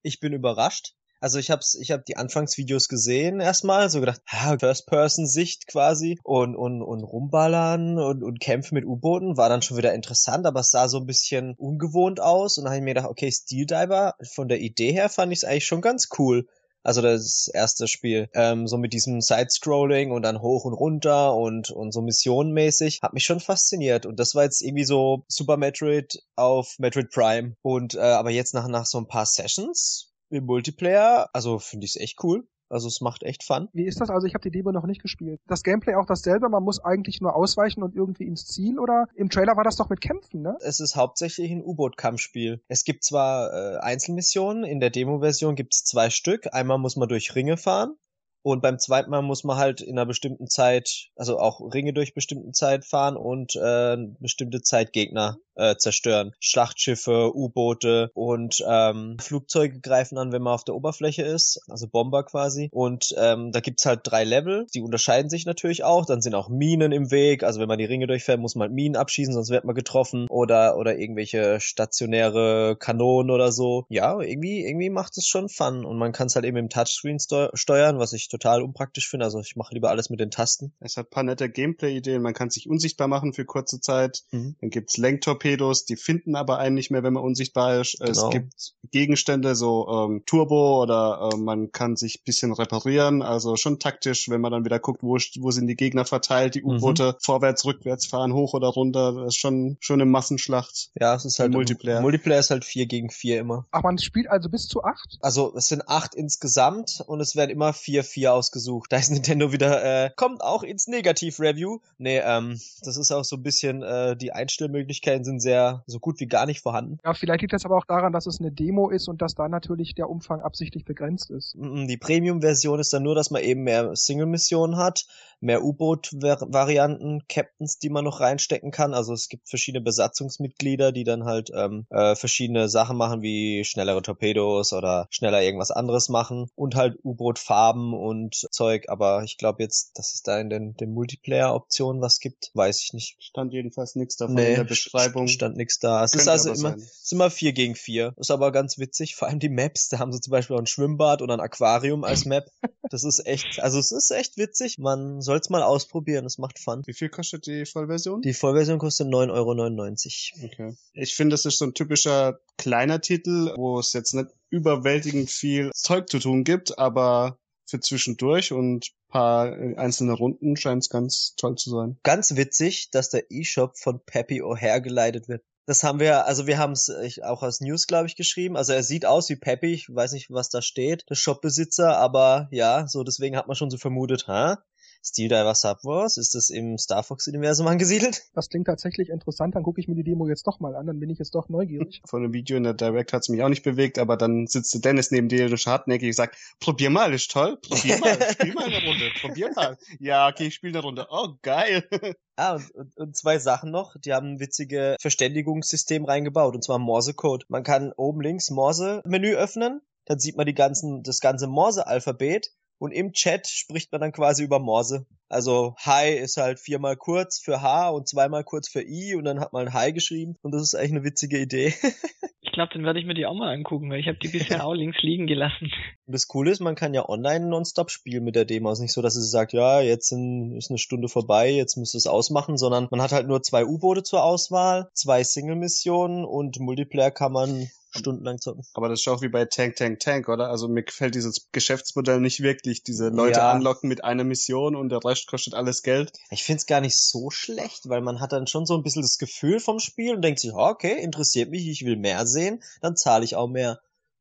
Ich bin überrascht. Also ich hab's, ich hab die Anfangsvideos gesehen erstmal, so gedacht, ah, First-Person-Sicht quasi und, und, und rumballern und, und Kämpfe mit U-Booten war dann schon wieder interessant, aber es sah so ein bisschen ungewohnt aus und dann habe ich mir gedacht, okay, Steel Diver, von der Idee her fand ich es eigentlich schon ganz cool. Also das erste Spiel, ähm, so mit diesem Side-Scrolling und dann hoch und runter und, und so missionenmäßig, hat mich schon fasziniert. Und das war jetzt irgendwie so Super Metroid auf Metroid Prime. Und äh, aber jetzt nach, nach so ein paar Sessions im Multiplayer, also finde ich es echt cool. Also es macht echt Fun. Wie ist das? Also ich habe die Demo noch nicht gespielt. Das Gameplay auch dasselbe, man muss eigentlich nur ausweichen und irgendwie ins Ziel oder im Trailer war das doch mit Kämpfen, ne? Es ist hauptsächlich ein U-Boot-Kampfspiel. Es gibt zwar äh, Einzelmissionen, in der Demo-Version gibt es zwei Stück. Einmal muss man durch Ringe fahren und beim zweiten Mal muss man halt in einer bestimmten Zeit, also auch Ringe durch bestimmte Zeit fahren und äh, bestimmte Zeit Gegner äh, zerstören. Schlachtschiffe, U-Boote und ähm, Flugzeuge greifen an, wenn man auf der Oberfläche ist, also Bomber quasi. Und ähm, da gibt's halt drei Level, die unterscheiden sich natürlich auch. Dann sind auch Minen im Weg, also wenn man die Ringe durchfährt, muss man Minen abschießen, sonst wird man getroffen oder oder irgendwelche stationäre Kanonen oder so. Ja, irgendwie irgendwie macht es schon Fun und man kann es halt eben im Touchscreen steu steuern, was ich total unpraktisch finde. Also ich mache lieber alles mit den Tasten. Es hat ein paar nette Gameplay-Ideen. Man kann sich unsichtbar machen für kurze Zeit. Mhm. Dann gibt's Lenktorpedos, die finden aber einen nicht mehr, wenn man unsichtbar ist. Es Genau. gibt Gegenstände, so ähm, Turbo oder äh, man kann sich bisschen reparieren. Also schon taktisch, wenn man dann wieder guckt, wo, wo sind die Gegner verteilt, die Mhm. U-Boote vorwärts, rückwärts fahren, hoch oder runter. Das ist schon, schon eine Massenschlacht. Ja, es ist halt Multiplayer. Multiplayer ist halt 4 gegen 4 immer. Ach, man spielt also bis zu acht? Also es sind acht insgesamt und es werden immer vier vier ausgesucht. Da ist Nintendo wieder, äh, kommt auch ins Negativ-Review. Nee, ähm, das ist auch so ein bisschen, äh, die Einstellmöglichkeiten sind sehr, so gut wie gar nicht vorhanden. Ja, vielleicht liegt das aber auch daran, dass es eine Demo ist und dass da natürlich der Umfang absichtlich begrenzt ist. Die Premium-Version ist dann nur, dass man eben mehr Single-Missionen hat, mehr U-Boot-Varianten, Captains, die man noch reinstecken kann. Also es gibt verschiedene Besatzungsmitglieder, die dann halt ähm, äh, verschiedene Sachen machen, wie schnellere Torpedos oder schneller irgendwas anderes machen und halt U-Boot-Farben und Zeug. Aber ich glaube jetzt, dass es da in den, den Multiplayer-Optionen was gibt, weiß ich nicht. Stand jedenfalls nichts davon in der Beschreibung. St- stand nichts da. Es ist also immer, sein. ist immer 4 gegen 4. Ist aber ganz witzig. Vor allem die Maps. Da haben sie zum Beispiel auch ein Schwimmbad oder ein Aquarium als Map. Das ist echt, also es ist echt witzig. Man soll's mal ausprobieren, es macht Fun. Wie viel kostet die Vollversion? Die Vollversion kostet 9,99 Euro. Okay. Ich finde, das ist so ein typischer kleiner Titel, wo es jetzt nicht überwältigend viel Zeug zu tun gibt, aber für zwischendurch und paar äh, einzelne Runden scheint es ganz toll zu sein. Ganz witzig, dass der E-Shop von Peppy O'Hare geleitet wird. Das haben wir, also wir haben es auch als News, glaube ich, geschrieben. Also er sieht aus wie Peppy, ich weiß nicht, was da steht, der Shopbesitzer, aber ja, so deswegen hat man schon so vermutet, ha? Steel Diver Subwars? Ist das im Star Fox-Universum angesiedelt? Das klingt tatsächlich interessant, dann gucke ich mir die Demo jetzt doch mal an, dann bin ich jetzt doch neugierig. Von dem Video in der Direct hat's mich auch nicht bewegt, aber dann sitzt Dennis neben dir und hartnäckig und sagt, probier mal, ist toll, probier mal, spiel mal eine Runde, probier mal. Ja, okay, ich spiele eine Runde. Oh, geil. Ah, und, und, und zwei Sachen noch. Die haben ein witzige Verständigungssystem reingebaut, und zwar Morse-Code. Man kann oben links Morse-Menü öffnen, dann sieht man die ganzen, das ganze Morse-Alphabet und im Chat spricht man dann quasi über Morse. Also Hi ist halt viermal kurz für H und zweimal kurz für I und dann hat man Hi geschrieben und das ist eigentlich eine witzige Idee. ich glaube, dann werde ich mir die auch mal angucken, weil ich habe die bisher auch links liegen gelassen. Und das Coole ist, man kann ja online nonstop spielen mit der Demo. Es ist nicht so, dass es sagt, ja, jetzt ist eine Stunde vorbei, jetzt müsst ihr es ausmachen, sondern man hat halt nur zwei U-Boote zur Auswahl, zwei Single-Missionen und Multiplayer kann man stundenlang zocken. Aber das ist auch wie bei Tank, Tank, Tank, oder? Also mir gefällt dieses Geschäftsmodell nicht wirklich. Diese Leute ja. anlocken mit einer Mission und der Rest kostet alles Geld. Ich find's gar nicht so schlecht, weil man hat dann schon so ein bisschen das Gefühl vom Spiel und denkt sich, okay, interessiert mich, ich will mehr sehen, dann zahle ich auch mehr.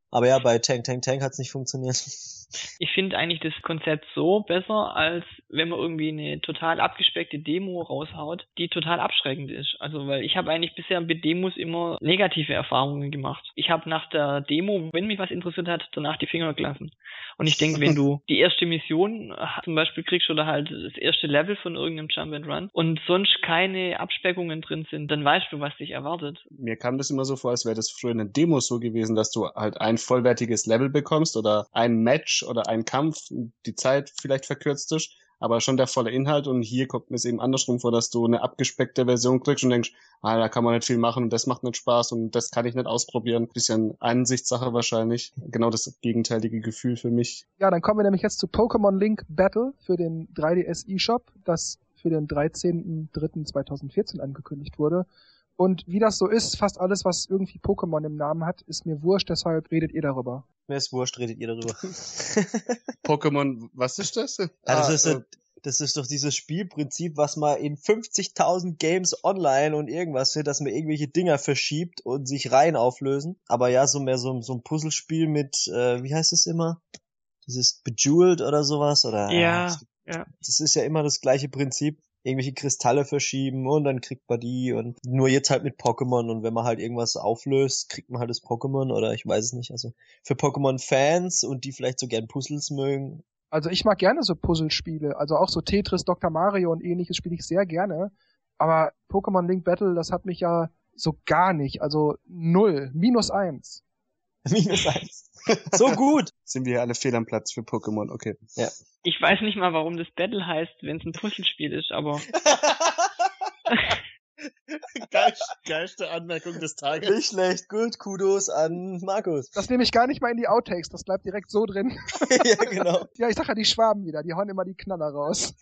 Aber ja, bei Tank, Tank, Tank hat's nicht funktioniert. Ich finde eigentlich das Konzept so besser, als wenn man irgendwie eine total abgespeckte Demo raushaut, die total abschreckend ist. Also, weil ich habe eigentlich bisher mit Demos immer negative Erfahrungen gemacht. Ich habe nach der Demo, wenn mich was interessiert hat, danach die Finger gelassen. Und ich denke, wenn du die erste Mission zum Beispiel kriegst oder halt das erste Level von irgendeinem Jump and Run und sonst keine Abspeckungen drin sind, dann weißt du, was dich erwartet. Mir kam das immer so vor, als wäre das früher in den Demos so gewesen, dass du halt ein vollwertiges Level bekommst oder ein Match oder ein Kampf, die Zeit vielleicht verkürzt ist, aber schon der volle Inhalt und hier kommt mir es eben andersrum vor, dass du eine abgespeckte Version kriegst und denkst, ah, da kann man nicht viel machen und das macht nicht Spaß und das kann ich nicht ausprobieren. Bisschen Ansichtssache wahrscheinlich. Genau das gegenteilige Gefühl für mich. Ja, dann kommen wir nämlich jetzt zu Pokémon Link Battle für den 3DS eShop, das für den 13.03.2014 angekündigt wurde. Und wie das so ist, fast alles, was irgendwie Pokémon im Namen hat, ist mir wurscht, deshalb redet ihr darüber. Mir ist wurscht, redet ihr darüber. Pokémon, was ist das? Ja, das, ah, ist, äh, das ist doch dieses Spielprinzip, was man in 50.000 Games online und irgendwas, dass man irgendwelche Dinger verschiebt und sich rein auflösen. Aber ja, so mehr so, so ein Puzzlespiel mit, äh, wie heißt es immer? Dieses Bejeweled oder sowas? Oder, ja, ja. Das ist ja immer das gleiche Prinzip irgendwelche Kristalle verschieben und dann kriegt man die und nur jetzt halt mit Pokémon und wenn man halt irgendwas auflöst, kriegt man halt das Pokémon oder ich weiß es nicht. Also für Pokémon-Fans und die vielleicht so gern Puzzles mögen. Also ich mag gerne so Puzzlespiele, also auch so Tetris, Dr. Mario und ähnliches spiele ich sehr gerne. Aber Pokémon Link Battle, das hat mich ja so gar nicht, also null, minus eins. Minus eins. so gut. Sind wir alle fehl am Platz für Pokémon, okay. Ja. Ich weiß nicht mal, warum das Battle heißt, wenn es ein Puzzlespiel ist, aber. Geist, geilste Anmerkung des Tages. Nicht schlecht, gut, Kudos an Markus. Das nehme ich gar nicht mal in die Outtakes, das bleibt direkt so drin. ja, genau. Ja, ich sag ja die Schwaben wieder, die hauen immer die Knaller raus.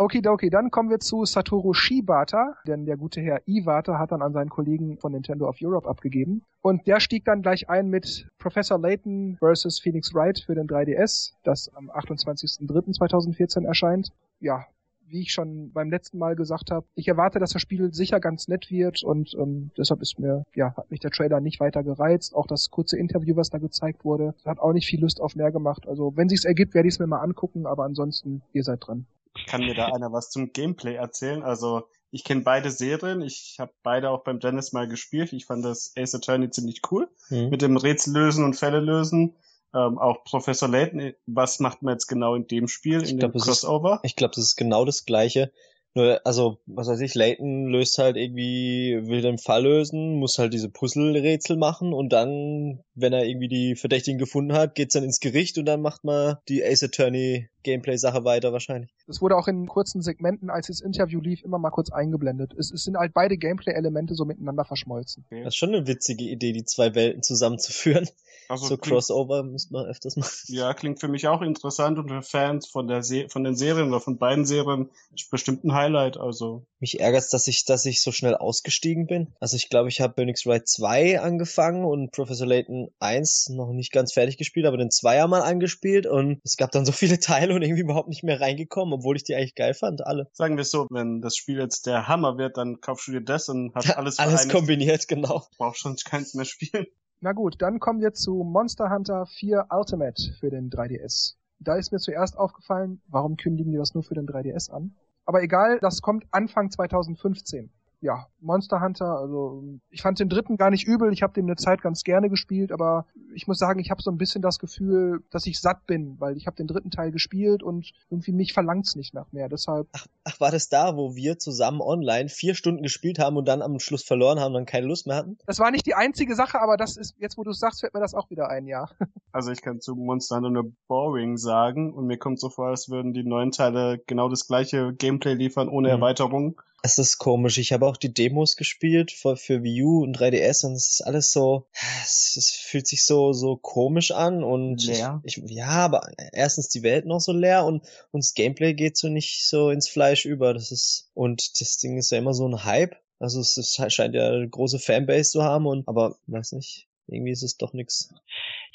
Okidoki, dann kommen wir zu Satoru Shibata, denn der gute Herr Iwata hat dann an seinen Kollegen von Nintendo of Europe abgegeben. Und der stieg dann gleich ein mit Professor Layton vs. Phoenix Wright für den 3DS, das am 28.03.2014 erscheint. Ja, wie ich schon beim letzten Mal gesagt habe, ich erwarte, dass das Spiel sicher ganz nett wird und ähm, deshalb ist mir, ja, hat mich der Trailer nicht weiter gereizt. Auch das kurze Interview, was da gezeigt wurde, hat auch nicht viel Lust auf mehr gemacht. Also wenn sich's ergibt, werde ich es mir mal angucken, aber ansonsten, ihr seid dran. Kann mir da einer was zum Gameplay erzählen? Also ich kenne beide Serien, ich habe beide auch beim Dennis mal gespielt. Ich fand das Ace Attorney ziemlich cool. Mhm. Mit dem Rätsel lösen und Fälle lösen. Ähm, auch Professor Layton, was macht man jetzt genau in dem Spiel, ich in glaub, dem Crossover? Ist, ich glaube, das ist genau das gleiche. Nur, also, was weiß ich, Layton löst halt irgendwie, will den Fall lösen, muss halt diese Puzzle-Rätsel machen und dann, wenn er irgendwie die Verdächtigen gefunden hat, geht's dann ins Gericht und dann macht man die Ace Attorney Gameplay-Sache weiter wahrscheinlich. Das wurde auch in kurzen Segmenten, als das Interview lief, immer mal kurz eingeblendet. Es, es sind halt beide Gameplay-Elemente so miteinander verschmolzen. Okay. Das ist schon eine witzige Idee, die zwei Welten zusammenzuführen. Also so Crossover müsste man öfters machen. Ja, klingt für mich auch interessant und für Fans von der Se von den Serien oder von beiden Serien ist bestimmt ein Highlight. Also mich ärgert dass ich, dass ich so schnell ausgestiegen bin. Also ich glaube, ich habe Phoenix Wright 2 angefangen und Professor Layton 1 noch nicht ganz fertig gespielt, aber den Zweier mal angespielt und es gab dann so viele Teile und irgendwie überhaupt nicht mehr reingekommen, obwohl ich die eigentlich geil fand, alle. Sagen wir so, wenn das Spiel jetzt der Hammer wird, dann kaufst du dir das und hast alles Alles kombiniert, genau. Brauchst schon keins mehr spielen. Na gut, dann kommen wir zu Monster Hunter 4 Ultimate für den 3DS. Da ist mir zuerst aufgefallen, warum kündigen die das nur für den 3DS an? Aber egal, das kommt Anfang 2015 ja, Monster Hunter, also ich fand den dritten gar nicht übel, ich habe den eine Zeit ganz gerne gespielt, aber ich muss sagen, ich habe so ein bisschen das Gefühl, dass ich satt bin, weil ich habe den dritten Teil gespielt und irgendwie mich verlangt's nicht nach mehr, deshalb... Ach, ach, war das da, wo wir zusammen online vier Stunden gespielt haben und dann am Schluss verloren haben und dann keine Lust mehr hatten? Das war nicht die einzige Sache, aber das ist, jetzt wo du es sagst, fällt mir das auch wieder ein, ja. Also ich kann zu Monster Hunter nur boring sagen und mir kommt so vor, als würden die neuen Teile genau das gleiche Gameplay liefern, ohne mhm. Erweiterung. Es ist komisch. Ich habe auch die Demos gespielt für, für Wii U und 3DS und es ist alles so, es, es fühlt sich so, so komisch an und leer. Ich, ich, ja, aber erstens die Welt noch so leer und, und das Gameplay geht so nicht so ins Fleisch über. Das ist, und das Ding ist ja immer so ein Hype. Also es, es scheint ja eine große Fanbase zu haben und, aber, weiß nicht. Irgendwie ist es doch nix.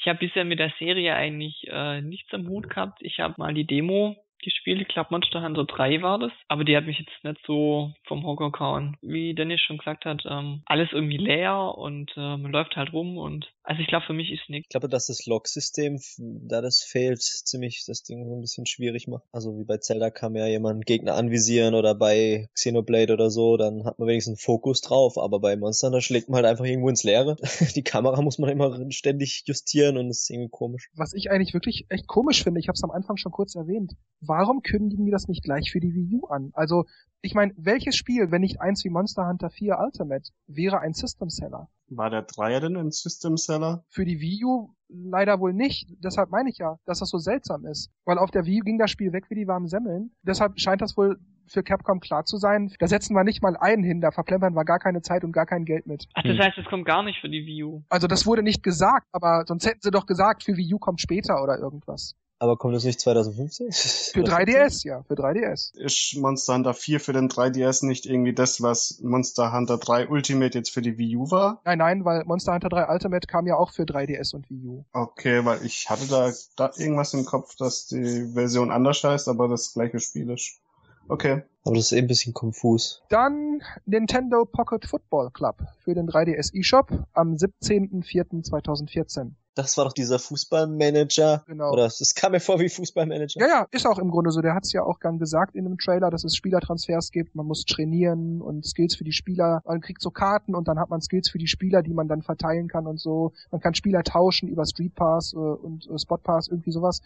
Ich habe bisher mit der Serie eigentlich äh, nichts am Hut gehabt. Ich habe mal die Demo gespielt. Ich glaube, Monster Hunter 3 war das. Aber die hat mich jetzt nicht so vom Hocker gehauen. Wie Dennis schon gesagt hat, ähm, alles irgendwie leer und äh, man läuft halt rum und also ich glaube, für mich ist nichts. Ich glaube, dass das Log-System, da das fehlt, ziemlich das Ding so ein bisschen schwierig macht. Also wie bei Zelda kann man ja jemanden Gegner anvisieren oder bei Xenoblade oder so, dann hat man wenigstens einen Fokus drauf, aber bei Monster da schlägt man halt einfach irgendwo ins Leere. Die Kamera muss man immer ständig justieren und das ist irgendwie komisch. Was ich eigentlich wirklich echt komisch finde, ich habe es am Anfang schon kurz erwähnt, warum kündigen die das nicht gleich für die Wii U an? Also ich meine, welches Spiel, wenn nicht eins wie Monster Hunter 4 Ultimate, wäre ein System Seller? War der Dreier denn ein System Seller? Für die Wii U leider wohl nicht. Deshalb meine ich ja, dass das so seltsam ist. Weil auf der Wii U ging das Spiel weg wie die warmen Semmeln. Deshalb scheint das wohl für Capcom klar zu sein. Da setzen wir nicht mal einen hin, da verplempern wir gar keine Zeit und gar kein Geld mit. Ach, das heißt, es kommt gar nicht für die Wii U. Also das wurde nicht gesagt, aber sonst hätten sie doch gesagt, für Wii U kommt später oder irgendwas. Aber kommt das nicht 2015? Für 3DS, ja, für 3DS. Ist Monster Hunter 4 für den 3DS nicht irgendwie das, was Monster Hunter 3 Ultimate jetzt für die Wii U war? Nein, nein, weil Monster Hunter 3 Ultimate kam ja auch für 3DS und Wii U. Okay, weil ich hatte da, da irgendwas im Kopf, dass die Version anders heißt, aber das gleiche Spiel ist. Okay. Aber das ist eben ein bisschen konfus. Dann Nintendo Pocket Football Club für den 3DS eShop am 17.04.2014. Das war doch dieser Fußballmanager. Genau. Oder es kam mir vor wie Fußballmanager. Ja, ja, ist auch im Grunde so. Der hat es ja auch gern gesagt in einem Trailer, dass es Spielertransfers gibt. Man muss trainieren und Skills für die Spieler. Man kriegt so Karten und dann hat man Skills für die Spieler, die man dann verteilen kann und so. Man kann Spieler tauschen über Street Pass äh, und äh, Spot Pass, irgendwie sowas.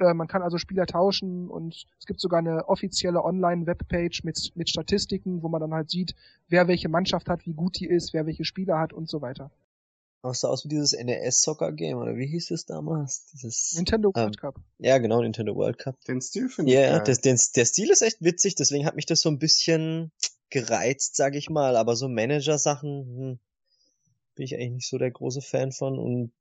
Äh, man kann also Spieler tauschen und es gibt sogar eine offizielle Online-Webpage mit, mit Statistiken, wo man dann halt sieht, wer welche Mannschaft hat, wie gut die ist, wer welche Spieler hat und so weiter. Das sah aus wie dieses NES-Soccer-Game, oder wie hieß es damals? Dieses, Nintendo World ähm, Cup. Ja, genau, Nintendo World Cup. Den Stil finde ich Ja, yeah, den, der Stil ist echt witzig, deswegen hat mich das so ein bisschen gereizt, sag ich mal, aber so Manager-Sachen hm, bin ich eigentlich nicht so der große Fan von und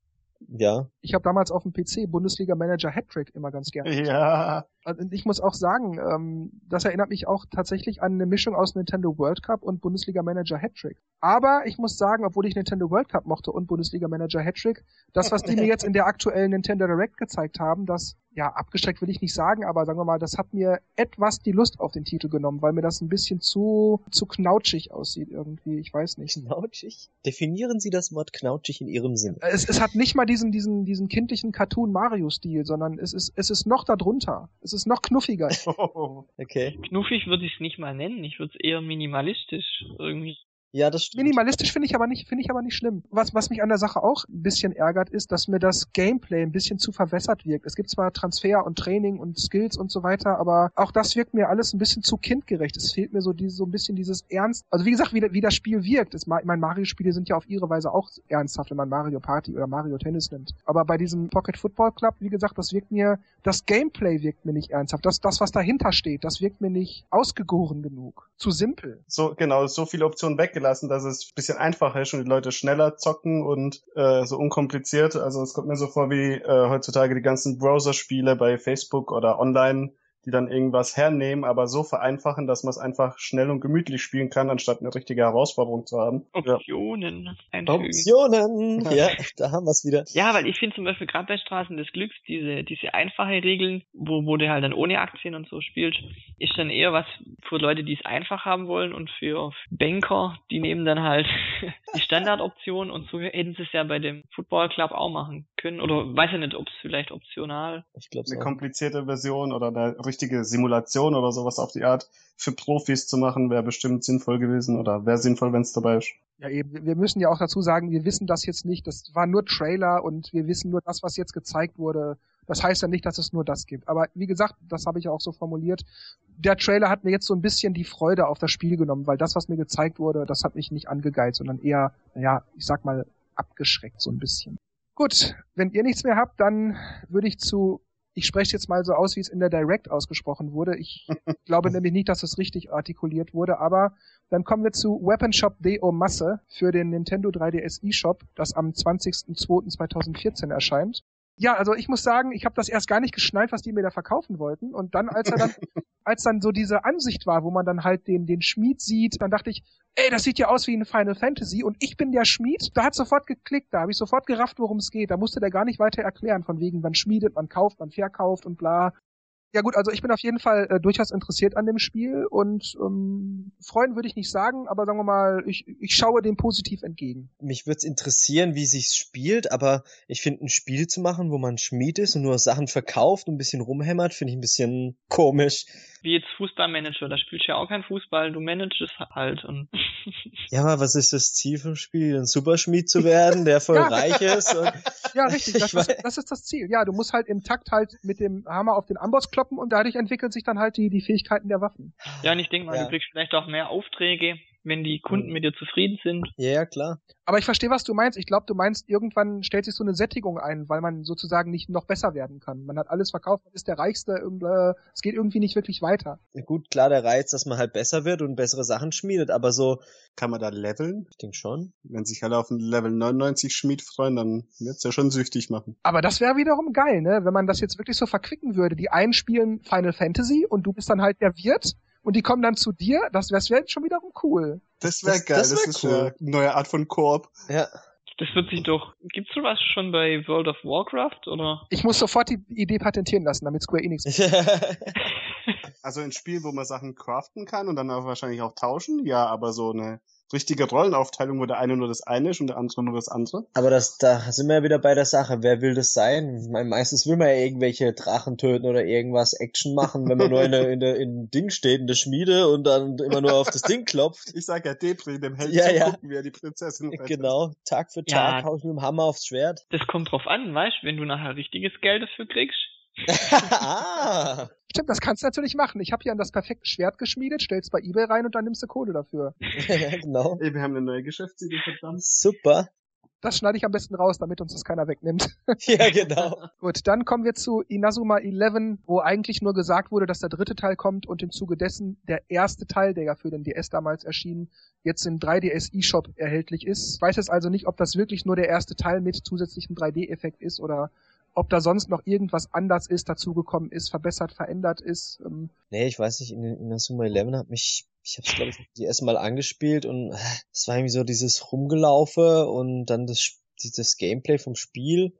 ja. Ich habe damals auf dem PC Bundesliga Manager Hattrick immer ganz gerne. Ja. Also ich muss auch sagen, ähm, das erinnert mich auch tatsächlich an eine Mischung aus Nintendo World Cup und Bundesliga Manager Hattrick. Aber ich muss sagen, obwohl ich Nintendo World Cup mochte und Bundesliga Manager Hattrick, das, was die mir jetzt in der aktuellen Nintendo Direct gezeigt haben, das, ja, abgestreckt will ich nicht sagen, aber sagen wir mal, das hat mir etwas die Lust auf den Titel genommen, weil mir das ein bisschen zu, zu knautschig aussieht irgendwie. Ich weiß nicht. Knautschig? Definieren Sie das Wort knautschig in Ihrem Sinn. Es, es hat nicht mal diesen, diesen, diesen kindlichen Cartoon-Mario-Stil, sondern es ist, es ist noch darunter. Es ist noch knuffiger. okay. Knuffig würde ich es nicht mal nennen. Ich würde es eher minimalistisch irgendwie Ja, das stimmt. Minimalistisch finde ich aber nicht, finde ich aber nicht schlimm. Was, was mich an der Sache auch ein bisschen ärgert, ist, dass mir das Gameplay ein bisschen zu verwässert wirkt. Es gibt zwar Transfer und Training und Skills und so weiter, aber auch das wirkt mir alles ein bisschen zu kindgerecht. Es fehlt mir so diese, so ein bisschen dieses Ernst. Also wie gesagt, wie, wie das Spiel wirkt. Es, ich meine, Mario-Spiele sind ja auf ihre Weise auch ernsthaft, wenn man Mario Party oder Mario Tennis nimmt. Aber bei diesem Pocket Football Club, wie gesagt, das wirkt mir, das Gameplay wirkt mir nicht ernsthaft. Das, das, was dahinter steht, das wirkt mir nicht ausgegoren genug. Zu simpel. So, genau, so viele Optionen weggelassen, dass es ein bisschen einfacher ist und die Leute schneller zocken und äh, so unkompliziert. Also es kommt mir so vor wie äh, heutzutage die ganzen Browser-Spiele bei Facebook oder online die dann irgendwas hernehmen, aber so vereinfachen, dass man es einfach schnell und gemütlich spielen kann, anstatt eine richtige Herausforderung zu haben. Optionen einfügen. Optionen! Ja, da haben wir es wieder. Ja, weil ich finde zum Beispiel gerade bei Straßen des Glücks diese, diese einfache Regeln, wo, wo der halt dann ohne Aktien und so spielt, ist dann eher was für Leute, die es einfach haben wollen und für Banker, die nehmen dann halt die Standardoption und so hätten sie es ja bei dem Football Club auch machen können. Oder weiß ja nicht, ob es vielleicht optional. Ich glaube Eine komplizierte Version oder eine richtige Simulation oder sowas auf die Art für Profis zu machen, wäre bestimmt sinnvoll gewesen oder wäre sinnvoll, wenn es dabei ist. Ja, eben. Wir müssen ja auch dazu sagen, wir wissen das jetzt nicht. Das war nur Trailer und wir wissen nur das, was jetzt gezeigt wurde. Das heißt ja nicht, dass es nur das gibt. Aber wie gesagt, das habe ich auch so formuliert. Der Trailer hat mir jetzt so ein bisschen die Freude auf das Spiel genommen, weil das, was mir gezeigt wurde, das hat mich nicht angegeizt, sondern eher, naja, ich sag mal, abgeschreckt so ein bisschen. Gut, wenn ihr nichts mehr habt, dann würde ich zu ich spreche jetzt mal so aus, wie es in der Direct ausgesprochen wurde. Ich glaube nämlich nicht, dass es richtig artikuliert wurde, aber dann kommen wir zu Weapon Shop Deo Masse für den Nintendo 3DS eShop, das am 20.02.2014 erscheint. Ja, also ich muss sagen, ich habe das erst gar nicht geschnallt, was die mir da verkaufen wollten. Und dann, als er dann, als dann so diese Ansicht war, wo man dann halt den, den Schmied sieht, dann dachte ich, ey, das sieht ja aus wie ein Final Fantasy und ich bin der Schmied. Da hat sofort geklickt, da habe ich sofort gerafft, worum es geht. Da musste der gar nicht weiter erklären, von wegen, man schmiedet, man kauft, man verkauft und bla. Ja gut, also ich bin auf jeden Fall äh, durchaus interessiert an dem Spiel und ähm, freuen würde ich nicht sagen, aber sagen wir mal, ich, ich schaue dem positiv entgegen. Mich würde es interessieren, wie sich's spielt, aber ich finde ein Spiel zu machen, wo man Schmied ist und nur Sachen verkauft und ein bisschen rumhämmert, finde ich ein bisschen komisch. Wie jetzt Fußballmanager, da spielst du ja auch kein Fußball, du managst es halt und Ja, aber was ist das Ziel vom Spiel? Ein Superschmied zu werden, der voll Ja. reich ist? Und Ja, richtig, das ist, das ist das Ziel. Ja, du musst halt im Takt halt mit dem Hammer auf den Amboss kloppen und dadurch entwickeln sich dann halt die, die Fähigkeiten der Waffen. ja, und ich denke mal, Ja. du kriegst vielleicht auch mehr Aufträge, wenn die Kunden Mhm. mit dir zufrieden sind. ja, ja, klar. Aber ich verstehe, was du meinst. Ich glaube, du meinst, irgendwann stellt sich so eine Sättigung ein, weil man sozusagen nicht noch besser werden kann. Man hat alles verkauft, man ist der Reichste, äh, es geht irgendwie nicht wirklich weiter. Gut, klar, der Reiz, dass man halt besser wird und bessere Sachen schmiedet, aber so, Kann man da leveln? ich denke schon. Wenn sich alle auf ein Level 99 Schmied freuen, dann wird's ja schon süchtig machen. Aber das wäre wiederum geil, ne? Wenn man das jetzt wirklich so verquicken würde. Die einen spielen Final Fantasy und du bist dann halt der Wirt und die kommen dann zu dir. Das wäre wär schon wiederum cool. Das wäre geil, das das, wär ist cool. eine neue Art von Koop. Ja. Das wird sich doch. Gibt's sowas schon bei World of Warcraft oder? Ich muss sofort die Idee patentieren lassen, damit Square Enix. Also ein Spiel, wo man Sachen craften kann und dann auch wahrscheinlich auch tauschen, ja, aber so eine richtige Rollenaufteilung, wo der eine nur das eine ist und der andere nur das andere. aber das, da sind wir ja wieder bei der Sache. Wer will das sein? Ich meine, meistens will man ja irgendwelche Drachen töten oder irgendwas Action machen, wenn man nur in der, in der, in Ding steht, in der Schmiede und dann immer nur auf das Ding klopft. Ich sag ja Depri, dem Held Ja, zu ja. gucken, wie er die Prinzessin rettet. Genau, Tag für Ja. Tag hau ich mit dem Hammer aufs Schwert. Das kommt drauf an, weißt wenn du nachher richtiges Geld dafür kriegst. Ah, Stimmt, das kannst du natürlich machen. Ich habe hier an das perfekte Schwert geschmiedet, stell's bei eBay rein und dann nimmst du Kohle dafür. ja, genau. Ey, wir haben eine neue Geschäftsidee, verdammt. Super. Das schneide ich am besten raus, damit uns das keiner wegnimmt. Ja, genau. Gut, dann kommen wir zu Inazuma 11, wo eigentlich nur gesagt wurde, dass der dritte Teil kommt und im Zuge dessen der erste Teil, der ja für den DS damals erschien, jetzt im 3DS eShop erhältlich ist. Ich weiß jetzt also nicht, ob das wirklich nur der erste Teil mit zusätzlichem 3D-Effekt ist oder ob da sonst noch irgendwas anders ist, dazugekommen ist, verbessert, verändert ist. Ähm, Nee, ich weiß nicht, in, in der Summer 11 hat mich, ich hab's glaube ich die erste Mal angespielt und äh, es war irgendwie so dieses Rumgelaufe und dann das, dieses Gameplay vom Spiel.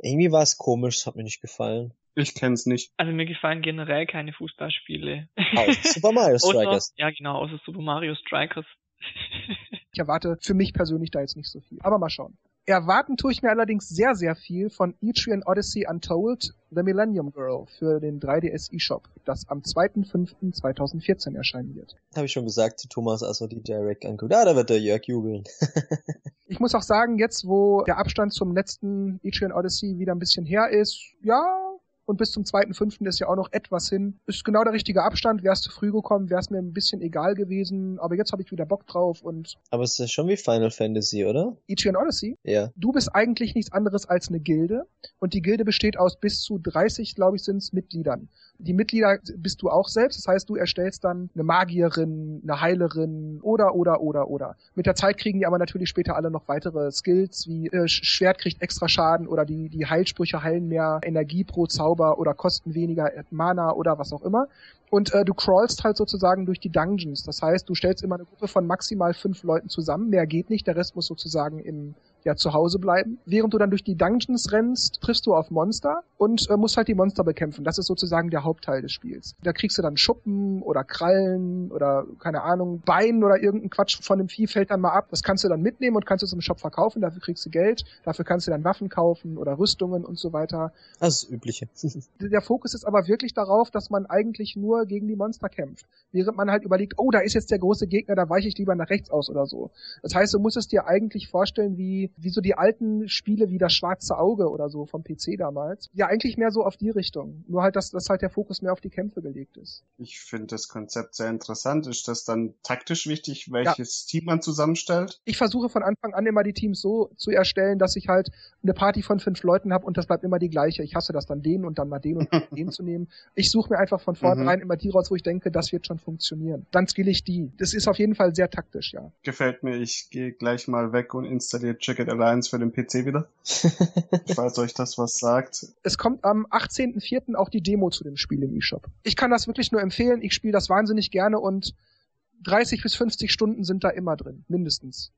Irgendwie war es komisch, es hat mir nicht gefallen. Ich kenn's nicht. Also mir gefallen generell keine Fußballspiele. Außer Super Mario Außer, Strikers. ja genau, außer Super Mario Strikers. ich erwarte für mich persönlich da jetzt nicht so viel. Aber mal schauen. Erwarten tue ich mir allerdings sehr, sehr viel von Etrian Odyssey Untold The Millennium Girl für den 3DS eShop, das am 2.5.2014 erscheinen wird. Habe ich schon gesagt Thomas, als er die Direct anguckt. Ah, da wird der Jörg jubeln. ich muss auch sagen, jetzt wo der Abstand zum letzten Etrian Odyssey wieder ein bisschen her ist, ja, und bis zum zweiten fünften ist ja auch noch etwas hin. Ist genau der richtige Abstand. Wär's zu früh gekommen, wär's mir ein bisschen egal gewesen. Aber jetzt habe ich wieder Bock drauf und. Aber es ist ja schon wie Final Fantasy, oder? Etrian Odyssey? Ja. Du bist eigentlich nichts anderes als eine Gilde und die Gilde besteht aus bis zu 30, glaube ich, sind's Mitgliedern. Die Mitglieder bist du auch selbst, das heißt, du erstellst dann eine Magierin, eine Heilerin oder oder oder oder. Mit der Zeit kriegen die aber natürlich später alle noch weitere Skills, wie äh, Schwert kriegt extra Schaden oder die die Heilsprüche heilen mehr Energie pro Zauber oder kosten weniger Mana oder was auch immer. Und äh, du crawlst halt sozusagen durch die Dungeons. Das heißt, du stellst immer eine Gruppe von maximal fünf Leuten zusammen. Mehr geht nicht. Der Rest muss sozusagen im ja zu Hause bleiben. Während du dann durch die Dungeons rennst, triffst du auf Monster und äh, musst halt die Monster bekämpfen. Das ist sozusagen der Hauptteil des Spiels. Da kriegst du dann Schuppen oder Krallen oder keine Ahnung, Bein oder irgendein Quatsch von dem Vieh fällt dann mal ab. Das kannst du dann mitnehmen und kannst es im Shop verkaufen. Dafür kriegst du Geld. Dafür kannst du dann Waffen kaufen oder Rüstungen und so weiter. Das ist Übliche. der Fokus ist aber wirklich darauf, dass man eigentlich nur gegen die Monster kämpft. Während man halt überlegt, oh, da ist jetzt der große Gegner, da weiche ich lieber nach rechts aus oder so. Das heißt, du musst es dir eigentlich vorstellen wie wie so die alten Spiele wie das Schwarze Auge oder so vom PC damals. Ja, eigentlich mehr so auf die Richtung. Nur halt, dass, dass halt der Fokus mehr auf die Kämpfe gelegt ist. Ich finde das Konzept sehr interessant. Ist das dann taktisch wichtig, welches ja. Team man zusammenstellt? Ich versuche von Anfang an immer die Teams so zu erstellen, dass ich halt eine Party von fünf Leuten habe und das bleibt immer die gleiche. Ich hasse das dann den und dann mal den und den zu nehmen. Ich suche mir einfach von vornherein mhm. immer die raus, wo ich denke, das wird schon funktionieren. Dann skill ich die. Das ist auf jeden Fall sehr taktisch, ja. Gefällt mir. Ich gehe gleich mal weg und installiere Chicken Alliance für den PC wieder. Falls euch das was sagt. Es kommt am 18.04. auch die Demo zu dem Spiel im eShop. Ich kann das wirklich nur empfehlen. Ich spiele das wahnsinnig gerne und 30 bis 50 Stunden sind da immer drin, mindestens.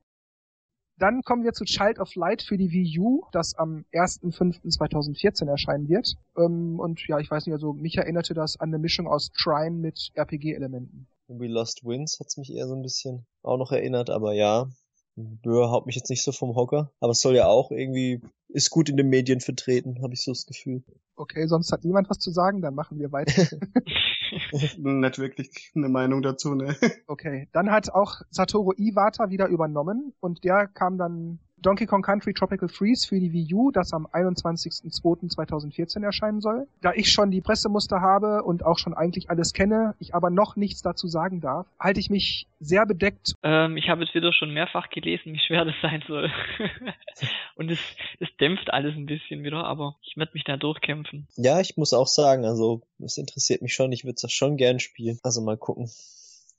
Dann kommen wir zu Child of Light für die Wii U, das am 1.5.2014 erscheinen wird. Ähm, und ja, ich weiß nicht, also mich erinnerte das an eine Mischung aus Trine mit RPG-Elementen. We Lost Wins hat's mich eher so ein bisschen auch noch erinnert, aber ja, Böhr haut mich jetzt nicht so vom Hocker, aber es soll ja auch irgendwie, ist gut in den Medien vertreten, habe ich so das Gefühl. Okay, sonst hat niemand was zu sagen, dann machen wir weiter. Nicht wirklich eine Meinung dazu, ne? Okay, dann hat auch Satoru Iwata wieder übernommen und der kam dann Donkey Kong Country Tropical Freeze für die Wii U, das am 21.02.2014 erscheinen soll. Da ich schon die Pressemuster habe und auch schon eigentlich alles kenne, ich aber noch nichts dazu sagen darf, halte ich mich sehr bedeckt. Ähm, ich habe es wieder schon mehrfach gelesen, wie schwer das sein soll. und es, es dämpft alles ein bisschen wieder, aber ich werde mich da durchkämpfen. Ja, ich muss auch sagen, also es interessiert mich schon, ich würde es schon gern spielen. Also mal gucken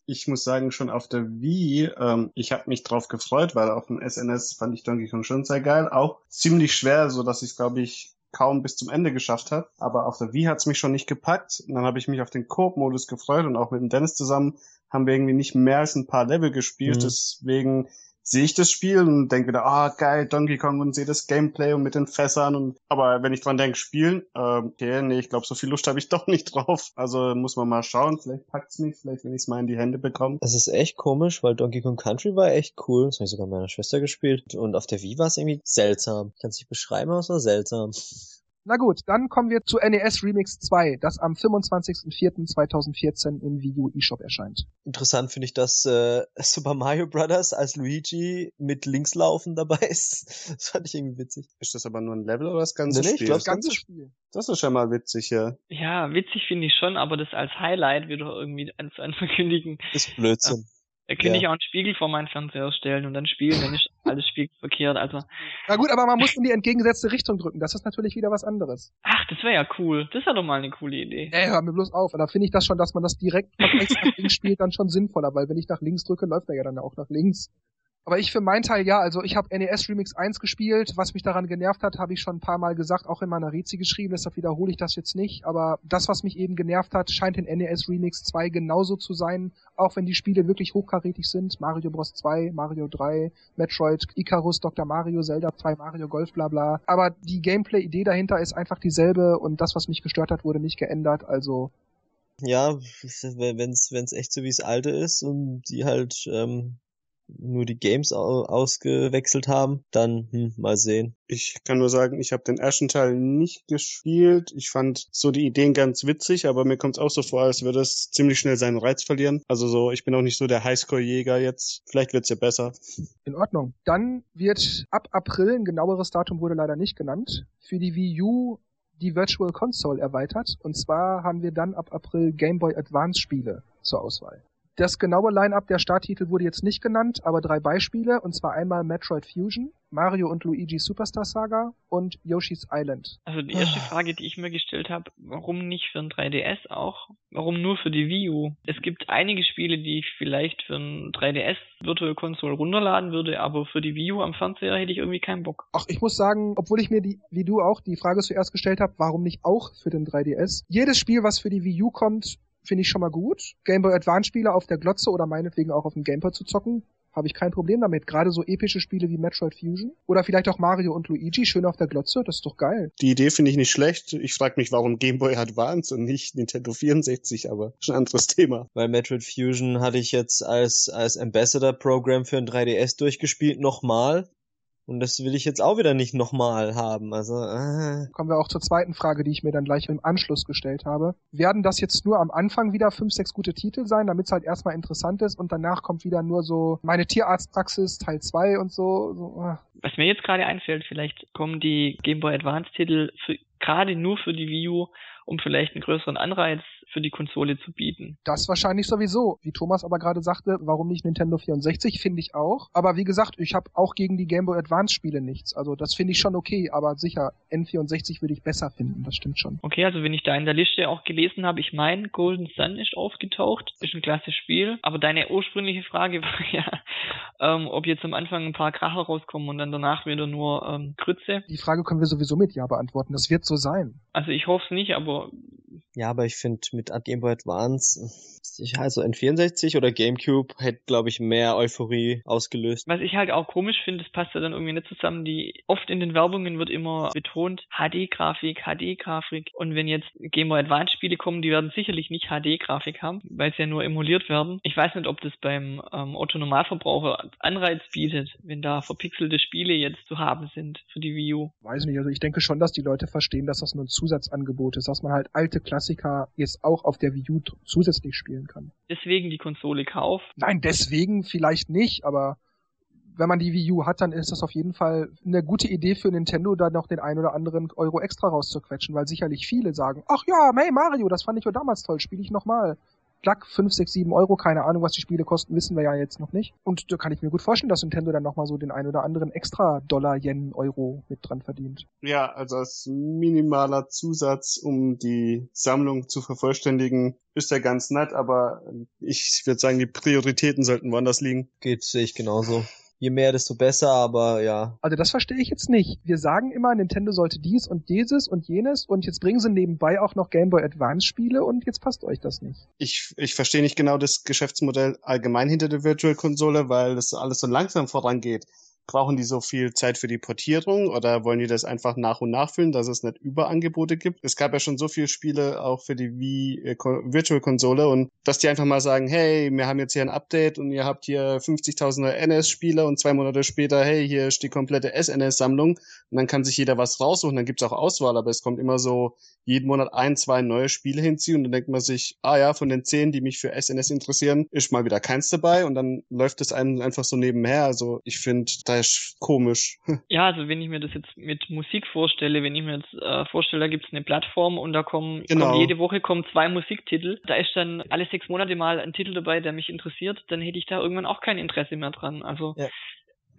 ich muss sagen, schon auf der Wii, ähm, ich habe mich drauf gefreut, weil auf dem SNS fand ich Donkey Kong schon sehr geil. Auch ziemlich schwer, so dass ich glaube ich kaum bis zum Ende geschafft habe. Aber auf der Wii hat's mich schon nicht gepackt. Und dann habe ich mich auf den Coop-Modus gefreut und auch mit dem Dennis zusammen haben wir irgendwie nicht mehr als ein paar Level gespielt. Mhm. Deswegen sehe ich das Spiel und denke wieder, ah geil, Donkey Kong und sehe das Gameplay und mit den Fässern und aber wenn ich dran denke, spielen, äh, okay, nee, ich glaube, so viel Lust habe ich doch nicht drauf. Also muss man mal schauen, vielleicht packt's mich, vielleicht wenn ich es mal in die Hände bekomme. Es ist echt komisch, weil Donkey Kong Country war echt cool. Das habe ich sogar meiner Schwester gespielt. Und auf der Wii war es irgendwie seltsam. Ich kann es nicht beschreiben, aber es war seltsam. Na gut, dann kommen wir zu NES Remix 2, das am 25.04.2014 im Wii U eShop erscheint. Interessant finde ich, dass äh, Super Mario Brothers als Luigi mit Linkslaufen dabei ist. Das fand ich irgendwie witzig. Ist das aber nur ein Level oder das ganze nee, Spiel? Ich glaube, das ganze Spiel. Das ist schon mal witzig, ja. Ja, witzig finde ich schon, aber das als Highlight wieder irgendwie anzukündigen. Ist Blödsinn. Da könnte ja. ich auch einen Spiegel vor meinen Fernseher stellen und dann spielen, wenn ich alles spiegelverkehrt, also. Na gut, aber man muss in die entgegengesetzte Richtung drücken. Das ist natürlich wieder was anderes. Ach, das wäre ja cool. Das wäre doch mal eine coole Idee. Ey, hör mir bloß auf. Da finde ich das schon, dass man das direkt nach rechts nach links spielt, dann schon sinnvoller, weil wenn ich nach links drücke, läuft er ja dann auch nach links. Aber ich für meinen Teil ja, also ich habe NES Remix 1 gespielt. Was mich daran genervt hat, habe ich schon ein paar Mal gesagt, auch in meiner Rezi geschrieben, deshalb wiederhole ich das jetzt nicht. Aber das, was mich eben genervt hat, scheint in NES Remix 2 genauso zu sein, auch wenn die Spiele wirklich hochkarätig sind. Mario Bros 2, Mario 3, Metroid, Icarus, Dr. Mario, Zelda 2, Mario Golf, bla bla. Aber die Gameplay-Idee dahinter ist einfach dieselbe und das, was mich gestört hat, wurde nicht geändert. Also ja, wenn's wenn's echt so wie es alte ist und die halt ähm, nur die Games ausgewechselt haben, dann hm, mal sehen. Ich kann nur sagen, ich habe den ersten Teil nicht gespielt. Ich fand so die Ideen ganz witzig, aber mir kommt es auch so vor, als würde es ziemlich schnell seinen Reiz verlieren. Also so, ich bin auch nicht so der Highscore-Jäger jetzt. Vielleicht wird's ja besser. In Ordnung. Dann wird ab April, ein genaueres Datum wurde leider nicht genannt, für die Wii U die Virtual Console erweitert. Und zwar haben wir dann ab April Game Boy Advance Spiele zur Auswahl. Das genaue Line-up der Starttitel wurde jetzt nicht genannt, aber drei Beispiele, und zwar einmal Metroid Fusion, Mario und Luigi Superstar Saga und Yoshi's Island. Also die erste ah. Frage, die ich mir gestellt habe, warum nicht für ein 3DS auch? Warum nur für die Wii U? Es gibt einige Spiele, die ich vielleicht für ein 3DS Virtual Console runterladen würde, aber für die Wii U am Fernseher hätte ich irgendwie keinen Bock. Ach, ich muss sagen, obwohl ich mir die, wie du auch, die Frage zuerst gestellt habe, warum nicht auch für den 3DS? Jedes Spiel, was für die Wii U kommt, finde ich schon mal gut. Game Boy Advance Spiele auf der Glotze oder meinetwegen auch auf dem Gamepad zu zocken, habe ich kein Problem damit. Gerade so epische Spiele wie Metroid Fusion oder vielleicht auch Mario und Luigi schön auf der Glotze, das ist doch geil. Die Idee finde ich nicht schlecht. Ich frage mich, warum Game Boy Advance und nicht Nintendo 64, aber schon ein anderes Thema. Weil Metroid Fusion hatte ich jetzt als als Ambassador Program für ein 3DS durchgespielt nochmal und das will ich jetzt auch wieder nicht nochmal haben. Also äh. kommen wir auch zur zweiten Frage, die ich mir dann gleich im Anschluss gestellt habe. Werden das jetzt nur am Anfang wieder fünf, sechs gute Titel sein, damit es halt erstmal interessant ist und danach kommt wieder nur so meine Tierarztpraxis Teil 2 und so. so äh. Was mir jetzt gerade einfällt, vielleicht kommen die Game Boy Advance Titel gerade nur für die Wii U um vielleicht einen größeren Anreiz für die Konsole zu bieten. Das wahrscheinlich sowieso. Wie Thomas aber gerade sagte, warum nicht Nintendo 64, finde ich auch. Aber wie gesagt, ich habe auch gegen die Game Boy Advance Spiele nichts. Also das finde ich schon okay, aber sicher, N64 würde ich besser finden, das stimmt schon. Okay, also wenn ich da in der Liste auch gelesen habe, ich meine, Golden Sun ist aufgetaucht, ist ein klasse Spiel, aber deine ursprüngliche Frage war ja, ähm, ob jetzt am Anfang ein paar Kracher rauskommen und dann danach wieder nur ähm, Grütze. Die Frage können wir sowieso mit Ja beantworten, das wird so sein. Also ich hoffe es nicht, aber ja, aber ich finde mit Game Boy Advance, also N64 oder GameCube hätte, glaube ich, mehr Euphorie ausgelöst. Was ich halt auch komisch finde, das passt ja dann irgendwie nicht zusammen. Die oft in den Werbungen wird immer betont HD-Grafik, HD-Grafik. Und wenn jetzt Game Boy Advance Spiele kommen, die werden sicherlich nicht HD-Grafik haben, weil sie ja nur emuliert werden. Ich weiß nicht, ob das beim ähm, Otto Normalverbraucher Anreiz bietet, wenn da verpixelte Spiele jetzt zu haben sind für die Wii U. Weiß nicht, also ich denke schon, dass die Leute verstehen, dass das nur ein Zusatzangebot ist, dass man halt alte Klassiker jetzt auch auf der Wii U zusätzlich spielen kann. Deswegen die Konsole kauft? Nein, deswegen vielleicht nicht, aber wenn man die Wii U hat, dann ist das auf jeden Fall eine gute Idee für Nintendo, da noch den ein oder anderen Euro extra rauszuquetschen, weil sicherlich viele sagen, ach ja, hey Mario, das fand ich ja damals toll, spiele ich nochmal. Klack, 5, 6, 7 Euro, keine Ahnung, was die Spiele kosten, wissen wir ja jetzt noch nicht. Und da kann ich mir gut vorstellen, dass Nintendo dann nochmal so den ein oder anderen extra Dollar, Yen, Euro mit dran verdient. Ja, also als minimaler Zusatz, um die Sammlung zu vervollständigen, ist ja ganz nett, aber ich würde sagen, die Prioritäten sollten woanders liegen. Geht, sehe ich genauso je mehr, desto besser, aber ja. Also das verstehe ich jetzt nicht. Wir sagen immer, Nintendo sollte dies und dieses und jenes und jetzt bringen sie nebenbei auch noch Game Boy Advance Spiele und jetzt passt euch das nicht. Ich, ich verstehe nicht genau das Geschäftsmodell allgemein hinter der Virtual Konsole, weil das alles so langsam vorangeht. Brauchen die so viel Zeit für die Portierung oder wollen die das einfach nach und nach füllen, dass es nicht Überangebote gibt? Es gab ja schon so viele Spiele auch für die Wii äh, Virtual Konsole und dass die einfach mal sagen, hey, wir haben jetzt hier ein Update und ihr habt hier 50.000 NS-Spieler und zwei Monate später, hey, hier ist die komplette SNS-Sammlung und dann kann sich jeder was raussuchen, dann gibt's auch Auswahl, aber es kommt immer so jeden Monat ein, zwei neue Spiele hinziehen und dann denkt man sich, ah ja, von den zehn, die mich für SNS interessieren, ist mal wieder keins dabei und dann läuft es einem einfach so nebenher. Also ich finde, da ist komisch. Ja, also wenn ich mir das jetzt mit Musik vorstelle, wenn ich mir jetzt äh, vorstelle, da gibt es eine Plattform und da kommen, genau. kommen jede Woche kommen zwei Musiktitel, da ist dann alle sechs Monate mal ein Titel dabei, der mich interessiert, dann hätte ich da irgendwann auch kein Interesse mehr dran. Also ja.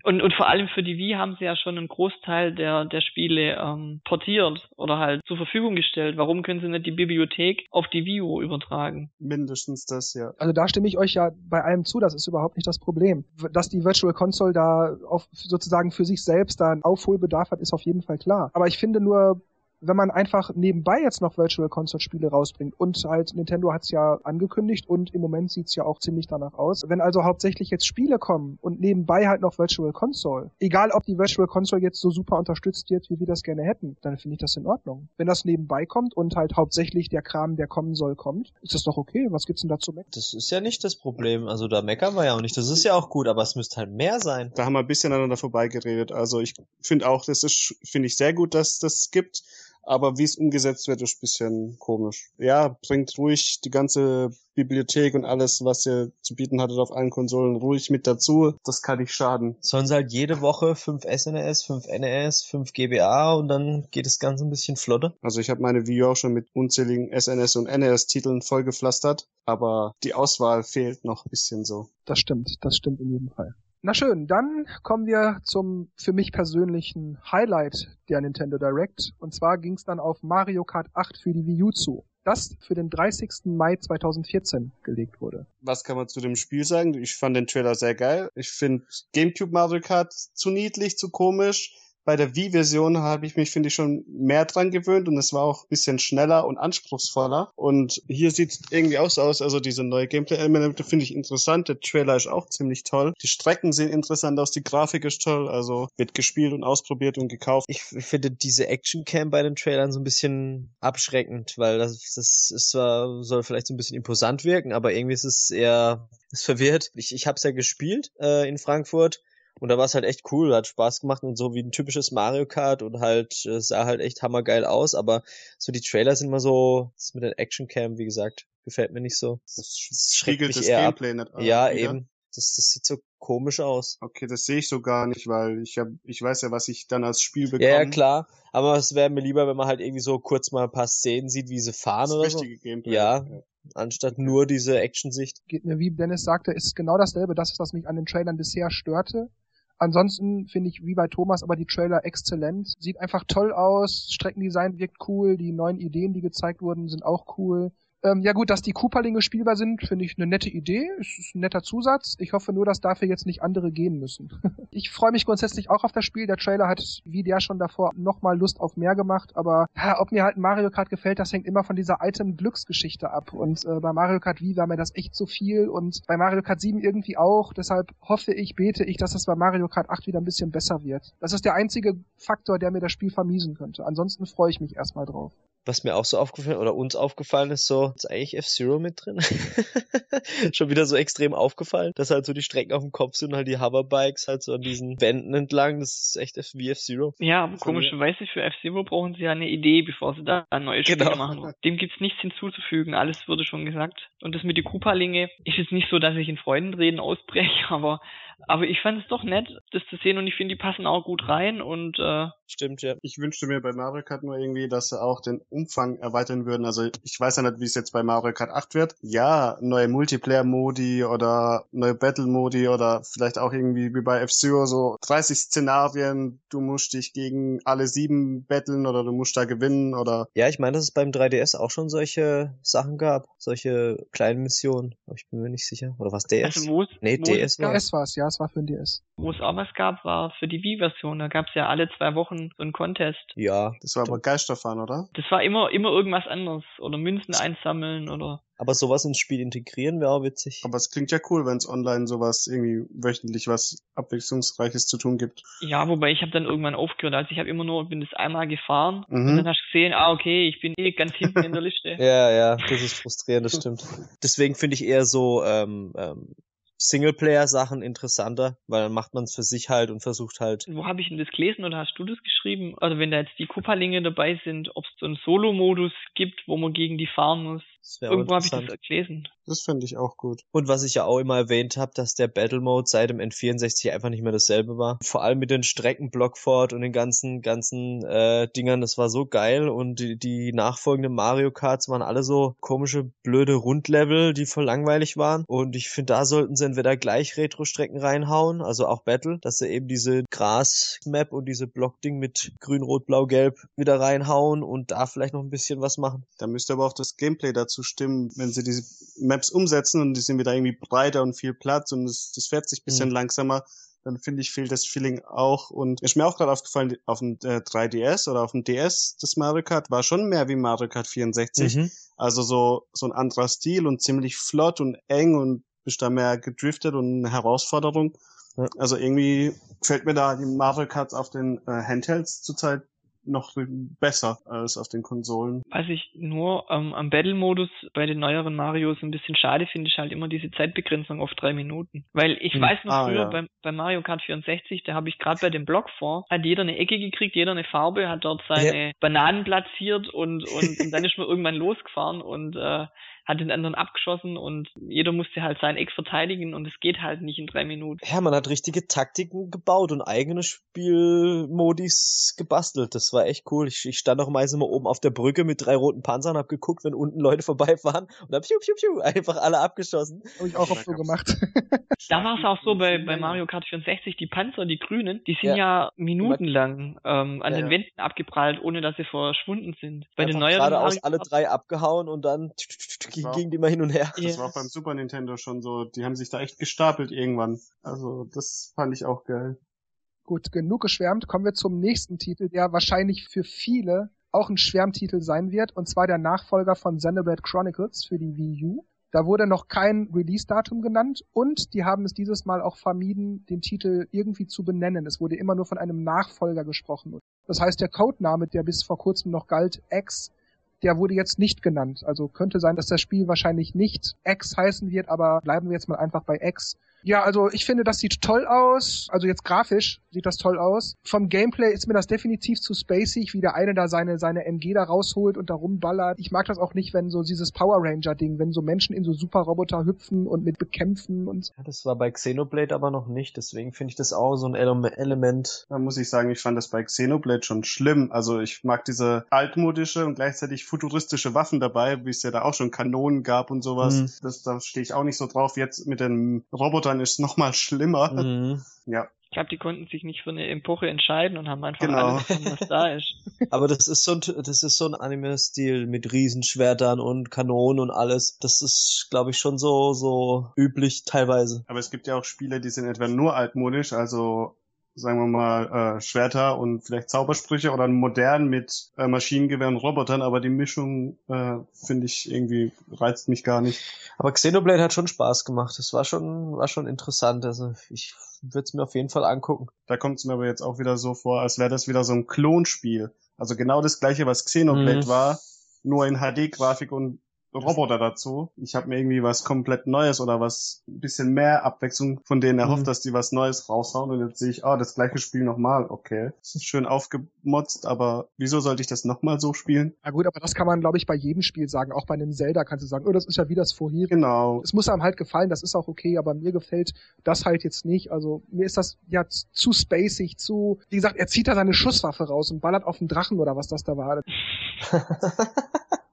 Und, und vor allem für die Wii haben sie ja schon einen Großteil der, der Spiele ähm, portiert oder halt zur Verfügung gestellt. Warum können sie nicht die Bibliothek auf die Wii U übertragen? Mindestens das, ja. Also da stimme ich euch ja bei allem zu, das ist überhaupt nicht das Problem. Dass die Virtual Console da auf, sozusagen für sich selbst da einen Aufholbedarf hat, ist auf jeden Fall klar. Aber ich finde nur, wenn man einfach nebenbei jetzt noch Virtual Console Spiele rausbringt und halt Nintendo hat's ja angekündigt und im Moment sieht's ja auch ziemlich danach aus. Wenn also hauptsächlich jetzt Spiele kommen und nebenbei halt noch Virtual Console, egal ob die Virtual Console jetzt so super unterstützt wird, wie wir das gerne hätten, dann finde ich das in Ordnung. Wenn das nebenbei kommt und halt hauptsächlich der Kram, der kommen soll, kommt, ist das doch okay. Was gibt's denn da zu meckern? Das ist ja nicht das Problem. Also da meckern wir ja auch nicht. Das ist ja auch gut, aber es müsste halt mehr sein. Da haben wir ein bisschen aneinander vorbeigeredet. Also ich finde auch, das ist, finde ich sehr gut, dass das gibt. Aber wie es umgesetzt wird, ist ein bisschen komisch. Ja, bringt ruhig die ganze Bibliothek und alles, was ihr zu bieten hattet auf allen Konsolen, ruhig mit dazu. Das kann nicht schaden. Sollen sie halt jede Woche 5 SNES, 5 NES, 5 GBA und dann geht das Ganze ein bisschen flotter. Also ich habe meine Wii U auch schon mit unzähligen SNS und NES-Titeln vollgepflastert, aber die Auswahl fehlt noch ein bisschen so. Das stimmt, das stimmt in jedem Fall. Na schön, dann kommen wir zum für mich persönlichen Highlight der Nintendo Direct. Und zwar ging es dann auf Mario Kart 8 für die Wii U zu. Das für den 30. Mai 2014 gelegt wurde. Was kann man zu dem Spiel sagen? Ich fand den Trailer sehr geil. Ich finde GameCube Mario Kart zu niedlich, zu komisch bei der Wii-Version habe ich mich, finde ich, schon mehr dran gewöhnt und es war auch ein bisschen schneller und anspruchsvoller. Und hier sieht es irgendwie auch so aus, also diese neue Gameplay-Elemente finde ich interessant. Der Trailer ist auch ziemlich toll. Die Strecken sehen interessant aus, die Grafik ist toll, also wird gespielt und ausprobiert und gekauft. Ich finde diese Action-Cam bei den Trailern so ein bisschen abschreckend, weil das, das ist zwar, soll vielleicht so ein bisschen imposant wirken, aber irgendwie ist es eher, ist verwirrt. Ich, ich habe es ja gespielt äh, in Frankfurt und da war es halt echt cool, hat Spaß gemacht und so wie ein typisches Mario Kart und halt äh, sah halt echt hammergeil aus, aber so die Trailer sind immer so, das mit den Action Cam, wie gesagt, gefällt mir nicht so. Das, das schreckt das eher Gameplay ab. nicht an. Ja, wieder. eben. Das, das sieht so komisch aus. Okay, das sehe ich so gar nicht, weil ich hab, ich weiß ja, was ich dann als Spiel bekomme. Ja, ja klar. Aber es wäre mir lieber, wenn man halt irgendwie so kurz mal ein paar Szenen sieht, wie sie fahren das oder richtige so. Gameplay. Ja, ja. Anstatt nur diese Action-Sicht. Geht mir, wie Dennis sagte, ist genau dasselbe. Das ist, was mich an den Trailern bisher störte. Ansonsten finde ich wie bei Thomas aber die Trailer exzellent. Sieht einfach toll aus, Streckendesign wirkt cool, die neuen Ideen, die gezeigt wurden, sind auch cool. Ähm, ja gut, dass die Cooperlinge spielbar sind, finde ich eine nette Idee. Es ist ein netter Zusatz. Ich hoffe nur, dass dafür jetzt nicht andere gehen müssen. ich freue mich grundsätzlich auch auf das Spiel. Der Trailer hat, wie der schon davor, nochmal Lust auf mehr gemacht. Aber ja, ob mir halt Mario Kart gefällt, das hängt immer von dieser alten Glücksgeschichte ab. Und äh, bei Mario Kart Wii war mir das echt zu viel und bei Mario Kart 7 irgendwie auch. Deshalb hoffe ich, bete ich, dass es bei Mario Kart 8 wieder ein bisschen besser wird. Das ist der einzige Faktor, der mir das Spiel vermiesen könnte. Ansonsten freue ich mich erstmal drauf was mir auch so aufgefallen oder uns aufgefallen ist, so, ist eigentlich F-Zero mit drin? Schon wieder so extrem aufgefallen, dass halt so die Strecken auf dem Kopf sind und halt die Hoverbikes halt so an diesen Wänden entlang. Das ist echt wie F-Zero. Ja, aber komischerweise für F-Zero brauchen sie ja eine Idee, bevor sie da ein neues genau. Spiel machen. Dem gibt's nichts hinzuzufügen, alles wurde schon gesagt. Und das mit die Koopa-Linge ist jetzt nicht so, dass ich in Freudenreden ausbreche, aber aber ich fand es doch nett, das zu sehen und ich finde, die passen auch gut rein und äh, Stimmt, ja. Ich wünschte mir bei Mario Kart nur irgendwie, dass sie auch den Umfang erweitern würden. Also ich weiß ja nicht, wie es jetzt bei Mario Kart 8 wird. Ja, neue Multiplayer-Modi oder neue Battle-Modi oder vielleicht auch irgendwie wie bei F-Zero so 30 Szenarien, du musst dich gegen alle sieben battlen oder du musst da gewinnen oder... Ja, ich meine, dass es beim 3DS auch schon solche Sachen gab, solche kleinen Missionen. Aber ich bin mir nicht sicher. Oder was DS? Also nee, DS war DS war es, ja, es war für den DS. Wo es auch was gab, war für die Wii-Version. Da gab es ja alle zwei Wochen so ein Contest. Ja. Das war aber Geisterfahren, oder? Das war immer, immer irgendwas anderes. Oder Münzen einsammeln oder. Aber sowas ins Spiel integrieren wäre auch witzig. Aber es klingt ja cool, wenn es online sowas irgendwie wöchentlich was Abwechslungsreiches zu tun gibt. Ja, wobei ich habe dann irgendwann aufgehört. Also ich habe immer nur, bin das einmal gefahren mhm. und dann hast du gesehen, ah okay, ich bin eh ganz hinten in der Liste. ja, ja, das ist frustrierend, das stimmt. Deswegen finde ich eher so ähm, ähm, Singleplayer-Sachen interessanter, weil dann macht man es für sich halt und versucht halt. Wo habe ich denn das gelesen oder hast du das geschrieben? Also wenn da jetzt die Kupperlinge dabei sind, ob es so einen Solo-Modus gibt, wo man gegen die fahren muss. Irgendwo habe ich das gelesen. Das finde ich auch gut. Und was ich ja auch immer erwähnt habe, dass der Battle Mode seit dem N64 einfach nicht mehr dasselbe war. Vor allem mit den Strecken Blockfort und den ganzen, ganzen äh, Dingern, das war so geil. Und die, die nachfolgenden Mario Karts waren alle so komische, blöde Rundlevel, die voll langweilig waren. Und ich finde, da sollten sie entweder gleich Retro-Strecken reinhauen, also auch Battle, dass sie eben diese Gras-Map und diese Block-Ding mit grün, rot, blau, gelb wieder reinhauen und da vielleicht noch ein bisschen was machen. Da müsste aber auch das Gameplay dazu stimmen, wenn sie diese Maps umsetzen und die sind wieder irgendwie breiter und viel Platz und das, das fährt sich bisschen mhm. langsamer, dann finde ich, fehlt das Feeling auch. Und ist mir auch gerade aufgefallen, auf dem äh, 3DS oder auf dem DS, das Mario Kart war schon mehr wie Mario Kart 64. Mhm. Also so, so ein anderer Stil und ziemlich flott und eng und bist da mehr gedriftet und eine Herausforderung. Ja. Also irgendwie fällt mir da die Mario Karts auf den äh, Handhelds zurzeit noch besser als auf den Konsolen. Was ich nur ähm, am Battle-Modus bei den neueren Marios ein bisschen schade finde, ist halt immer diese Zeitbegrenzung auf drei Minuten. Weil ich hm. weiß noch ah, früher ja. bei, bei Mario Kart 64, da habe ich gerade bei dem Block vor, hat jeder eine Ecke gekriegt, jeder eine Farbe, hat dort seine ja. Bananen platziert und, und, und dann ist man irgendwann losgefahren und äh, hat den anderen abgeschossen und jeder musste halt sein Eck verteidigen und es geht halt nicht in drei Minuten. Ja, man hat richtige Taktiken gebaut und eigene Spielmodis gebastelt. Das war echt cool. Ich, ich stand auch meistens immer oben auf der Brücke mit drei roten Panzern, hab geguckt, wenn unten Leute vorbeifahren und hab piu, piu, piu, einfach alle abgeschossen. Hab ich auch oft so gemacht. da war es auch so bei, bei Mario Kart 64, die Panzer, die grünen, die sind ja, ja minutenlang ähm, an ja, den Wänden abgeprallt, ohne dass sie verschwunden sind. Bei den neueren geradeaus alle drei abgehauen und dann ging die mal hin und her. Das war auch beim Super Nintendo schon so. Die haben sich da echt gestapelt irgendwann. Also das fand ich auch geil. Gut, genug geschwärmt. Kommen wir zum nächsten Titel, der wahrscheinlich für viele auch ein Schwärmtitel sein wird, und zwar der Nachfolger von Xenoblade Chronicles für die Wii U. Da wurde noch kein Release-Datum genannt und die haben es dieses Mal auch vermieden, den Titel irgendwie zu benennen. Es wurde immer nur von einem Nachfolger gesprochen. Das heißt, der Codename, der bis vor kurzem noch galt, X, der wurde jetzt nicht genannt. Also könnte sein, dass das Spiel wahrscheinlich nicht X heißen wird, aber bleiben wir jetzt mal einfach bei X. Ja, also ich finde, das sieht toll aus. Also jetzt grafisch sieht das toll aus. Vom Gameplay ist mir das definitiv zu spacig, wie der eine da seine, seine MG da rausholt und da rumballert. Ich mag das auch nicht, wenn so dieses Power Ranger Ding, wenn so Menschen in so Superroboter hüpfen und mit bekämpfen und. Ja, das war bei Xenoblade aber noch nicht, deswegen finde ich das auch so ein Element. Da muss ich sagen, ich fand das bei Xenoblade schon schlimm. Also ich mag diese altmodische und gleichzeitig futuristische Waffen dabei, wie es ja da auch schon Kanonen gab und sowas. Mhm. Das, da stehe ich auch nicht so drauf. Jetzt mit den Robotern ist noch mal schlimmer. Mhm. Ja. Ich glaube, die konnten sich nicht für eine Epoche entscheiden und haben einfach genau. alles was da ist. Aber das ist so ein, das ist so ein Anime-Stil mit Riesenschwertern und Kanonen und alles. Das ist, glaube ich, schon so, so üblich teilweise. Aber es gibt ja auch Spiele, die sind etwa nur altmodisch, also sagen wir mal, äh, Schwerter und vielleicht Zaubersprüche oder modern mit äh, Maschinengewehr und Robotern, aber die Mischung äh, finde ich irgendwie reizt mich gar nicht. Aber Xenoblade hat schon Spaß gemacht. Das war schon, war schon interessant. Also ich würde es mir auf jeden Fall angucken. Da kommt es mir aber jetzt auch wieder so vor, als wäre das wieder so ein Klonspiel. Also genau das gleiche, was Xenoblade mhm. war, nur in HD-Grafik und Roboter dazu. Ich habe mir irgendwie was komplett Neues oder was ein bisschen mehr Abwechslung von denen erhofft, mhm. dass die was Neues raushauen und jetzt sehe ich, ah, das gleiche Spiel nochmal, okay. Das ist schön aufgemotzt, aber wieso sollte ich das nochmal so spielen? Na gut, aber das kann man, glaube ich, bei jedem Spiel sagen. Auch bei einem Zelda kannst du sagen, oh, das ist ja wie das vorher. Genau. Es muss einem halt gefallen, das ist auch okay, aber mir gefällt das halt jetzt nicht. Also mir ist das ja zu spacig, zu, wie gesagt, er zieht da seine Schusswaffe raus und ballert auf den Drachen oder was das da war.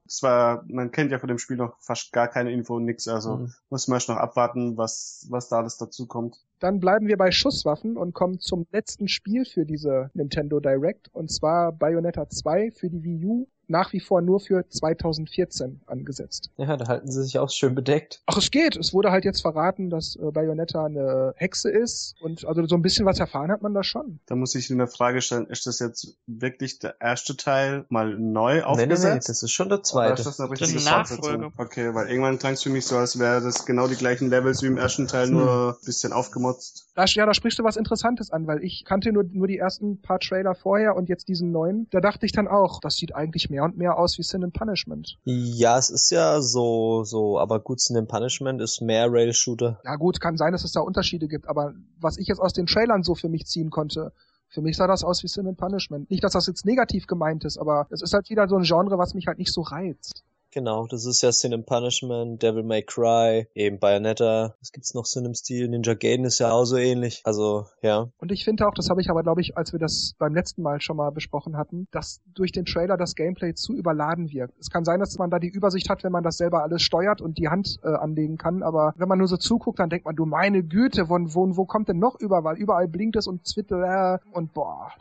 zwar, man kennt ja von dem Spiel noch fast gar keine Info, nix, also mhm. muss man erst noch abwarten, was, was da alles dazu kommt. Dann bleiben wir bei Schusswaffen und kommen zum letzten Spiel für diese Nintendo Direct, und zwar Bayonetta 2 für die Wii U nach wie vor nur für 2014 angesetzt. Ja, da halten sie sich auch schön bedeckt. Ach, es geht. Es wurde halt jetzt verraten, dass äh, Bayonetta eine Hexe ist und also so ein bisschen was erfahren hat man da schon. Da muss ich eine Frage stellen, ist das jetzt wirklich der erste Teil mal neu aufgesetzt? Nee, nee, nee, das ist schon der zweite. Oder ist das eine richtige Fortsetzung? Okay, weil irgendwann klang es für mich so, als wäre das genau die gleichen Levels wie im ersten Teil, hm. nur ein bisschen aufgemotzt. Da, ja, da sprichst du was Interessantes an, weil ich kannte nur, nur die ersten paar Trailer vorher und jetzt diesen neuen. Da dachte ich dann auch, das sieht eigentlich mehr mehr und mehr aus wie Sin and Punishment. Ja, es ist ja so, so, aber gut, Sin and Punishment ist mehr Rail-Shooter. Ja gut, kann sein, dass es da Unterschiede gibt, aber was ich jetzt aus den Trailern so für mich ziehen konnte, für mich sah das aus wie Sin and Punishment. Nicht, dass das jetzt negativ gemeint ist, aber es ist halt wieder so ein Genre, was mich halt nicht so reizt. Genau, das ist ja Sin and Punishment, Devil May Cry, eben Bayonetta. Was gibt's noch so in dem Stil? Ninja Gaiden ist ja auch so ähnlich. Also, ja. Und ich finde auch, das habe ich aber, glaube ich, als wir das beim letzten Mal schon mal besprochen hatten, dass durch den Trailer das Gameplay zu überladen wirkt. Es kann sein, dass man da die Übersicht hat, wenn man das selber alles steuert und die Hand äh, anlegen kann, aber wenn man nur so zuguckt, dann denkt man, du meine Güte, wo, wo, wo kommt denn noch überall? Überall blinkt es und zwittelt äh, und boah,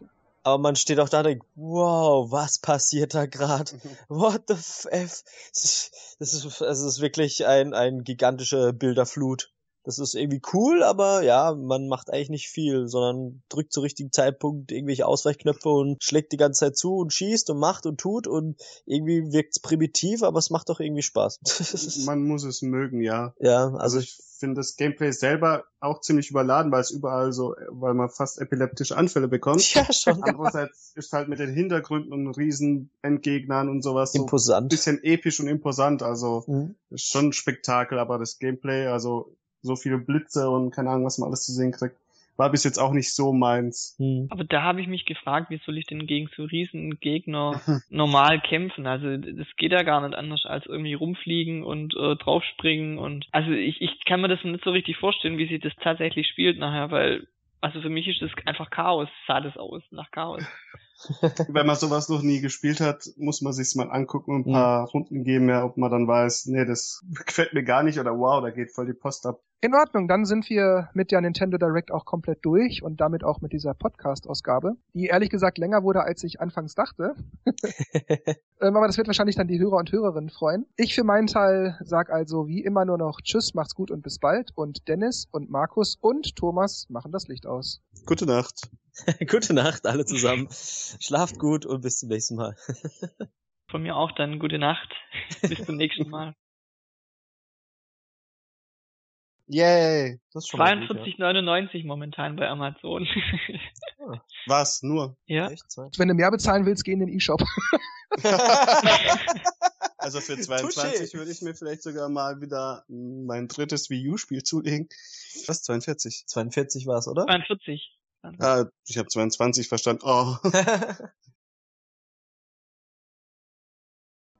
aber man steht auch da und denkt, wow, was passiert da gerade? What the f? Das ist, das ist wirklich ein, ein gigantische Bilderflut. Das ist irgendwie cool, aber ja, man macht eigentlich nicht viel, sondern drückt zu richtigen Zeitpunkt irgendwelche Ausweichknöpfe und schlägt die ganze Zeit zu und schießt und macht und tut und irgendwie wirkt's primitiv, aber es macht doch irgendwie Spaß. Man muss es mögen, ja. ja, also Also ich finde das Gameplay selber auch ziemlich überladen, weil es überall so, weil man fast epileptische Anfälle bekommt. ja schon Andererseits ist halt mit den Hintergründen und riesen Endgegnern und sowas so ein imposant. bisschen episch und imposant. Also Mhm. ist schon ein Spektakel, aber das Gameplay, also so viele Blitze und keine Ahnung, was man alles zu sehen kriegt, war bis jetzt auch nicht so meins. Mhm. Aber da habe ich mich gefragt, wie soll ich denn gegen so riesen Gegner normal kämpfen? Also das geht ja gar nicht anders als irgendwie rumfliegen und äh, draufspringen und also ich, ich kann mir das nicht so richtig vorstellen, wie sich das tatsächlich spielt nachher, weil also für mich ist das einfach Chaos, sah das aus nach Chaos. Wenn man sowas noch nie gespielt hat, muss man sich's mal angucken und ein Mhm. paar Runden geben, ja, ob man dann weiß, nee, das gefällt mir gar nicht oder wow, da geht voll die Post ab. In Ordnung, dann sind wir mit der Nintendo Direct auch komplett durch und damit auch mit dieser Podcast-Ausgabe, die ehrlich gesagt länger wurde, als ich anfangs dachte. ähm, aber das wird wahrscheinlich dann die Hörer und Hörerinnen freuen. Ich für meinen Teil sag also wie immer nur noch Tschüss, macht's gut und bis bald. Und Dennis und Markus und Thomas machen das Licht aus. Gute Nacht. Gute Nacht, alle zusammen. Schlaft gut und bis zum nächsten Mal. Von mir auch dann gute Nacht. Bis zum nächsten Mal. Yay. Das ist schon mal gut, 42,99 momentan bei Amazon. ja. Was? Nur? ja. Echt? Wenn du mehr bezahlen willst, geh in den E-Shop. also für 22 Touché. würde ich mir vielleicht sogar mal wieder mein drittes Wii U-Spiel zulegen. Was? 42? 42 war's, oder? 42. Ah, ich habe 22 verstanden. Oh.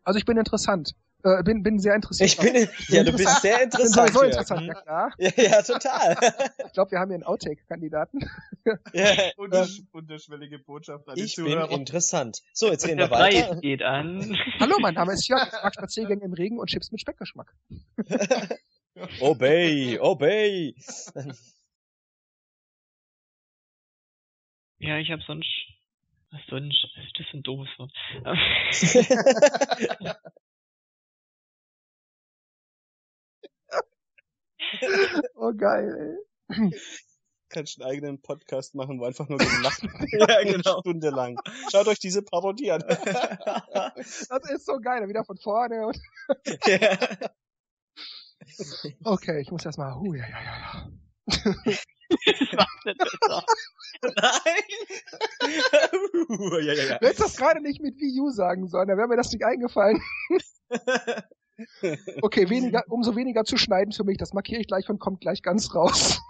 Also ich bin interessant. Äh, bin, bin sehr interessiert. ich bin, ja, du bist sehr Ich bin interessant. sowieso Jörg. interessant, ja klar. Ja, ja, total. Ich glaube, wir haben hier einen Outtake-Kandidaten. ja, Untersch unterschwellige Botschaft an die ich bin Zuhörer. interessant. So, jetzt reden wir weiter. Preis geht an. Hallo, mein Name ist Jörg. Ich mag Spaziergänge im Regen und Chips mit Speckgeschmack. Obey, obey. Ja, ich habe sonst. Was sonst? Ist das für ein doofes Wort? Oh, geil, Kannst einen eigenen Podcast machen, wo einfach nur so lachen. ja, genau. Stunde lang. Schaut euch diese Parodie an. ey. Das ist so geil. Wieder von vorne. Und ja. okay, ich muss erstmal. Uh, ja, ja, ja, ja. Nein. uh, ja, ja, ja. Du hättest das gerade nicht mit Wii U sagen sollen, da wäre mir das nicht eingefallen. Okay, weniger, umso weniger zu schneiden für mich, das markiere ich gleich und kommt gleich ganz raus.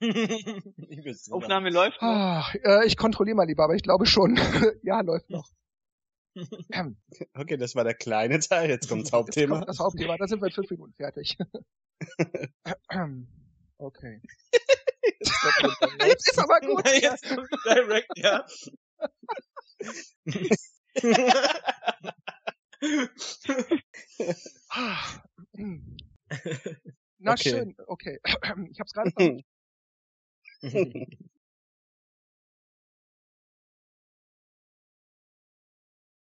Aufnahme läuft noch. Ah, äh, ich kontrolliere mal lieber, aber ich glaube schon. ja, läuft noch. Ähm, Okay, das war der kleine Teil. Jetzt kommt das Jetzt Hauptthema. kommt das Hauptthema, da sind wir in fünf Minuten fertig. okay. Jetzt Jetzt ist aber gut. Jetzt kommt direct, ja. Ah, Na Okay. schön, okay. Ich habe es gerade versucht.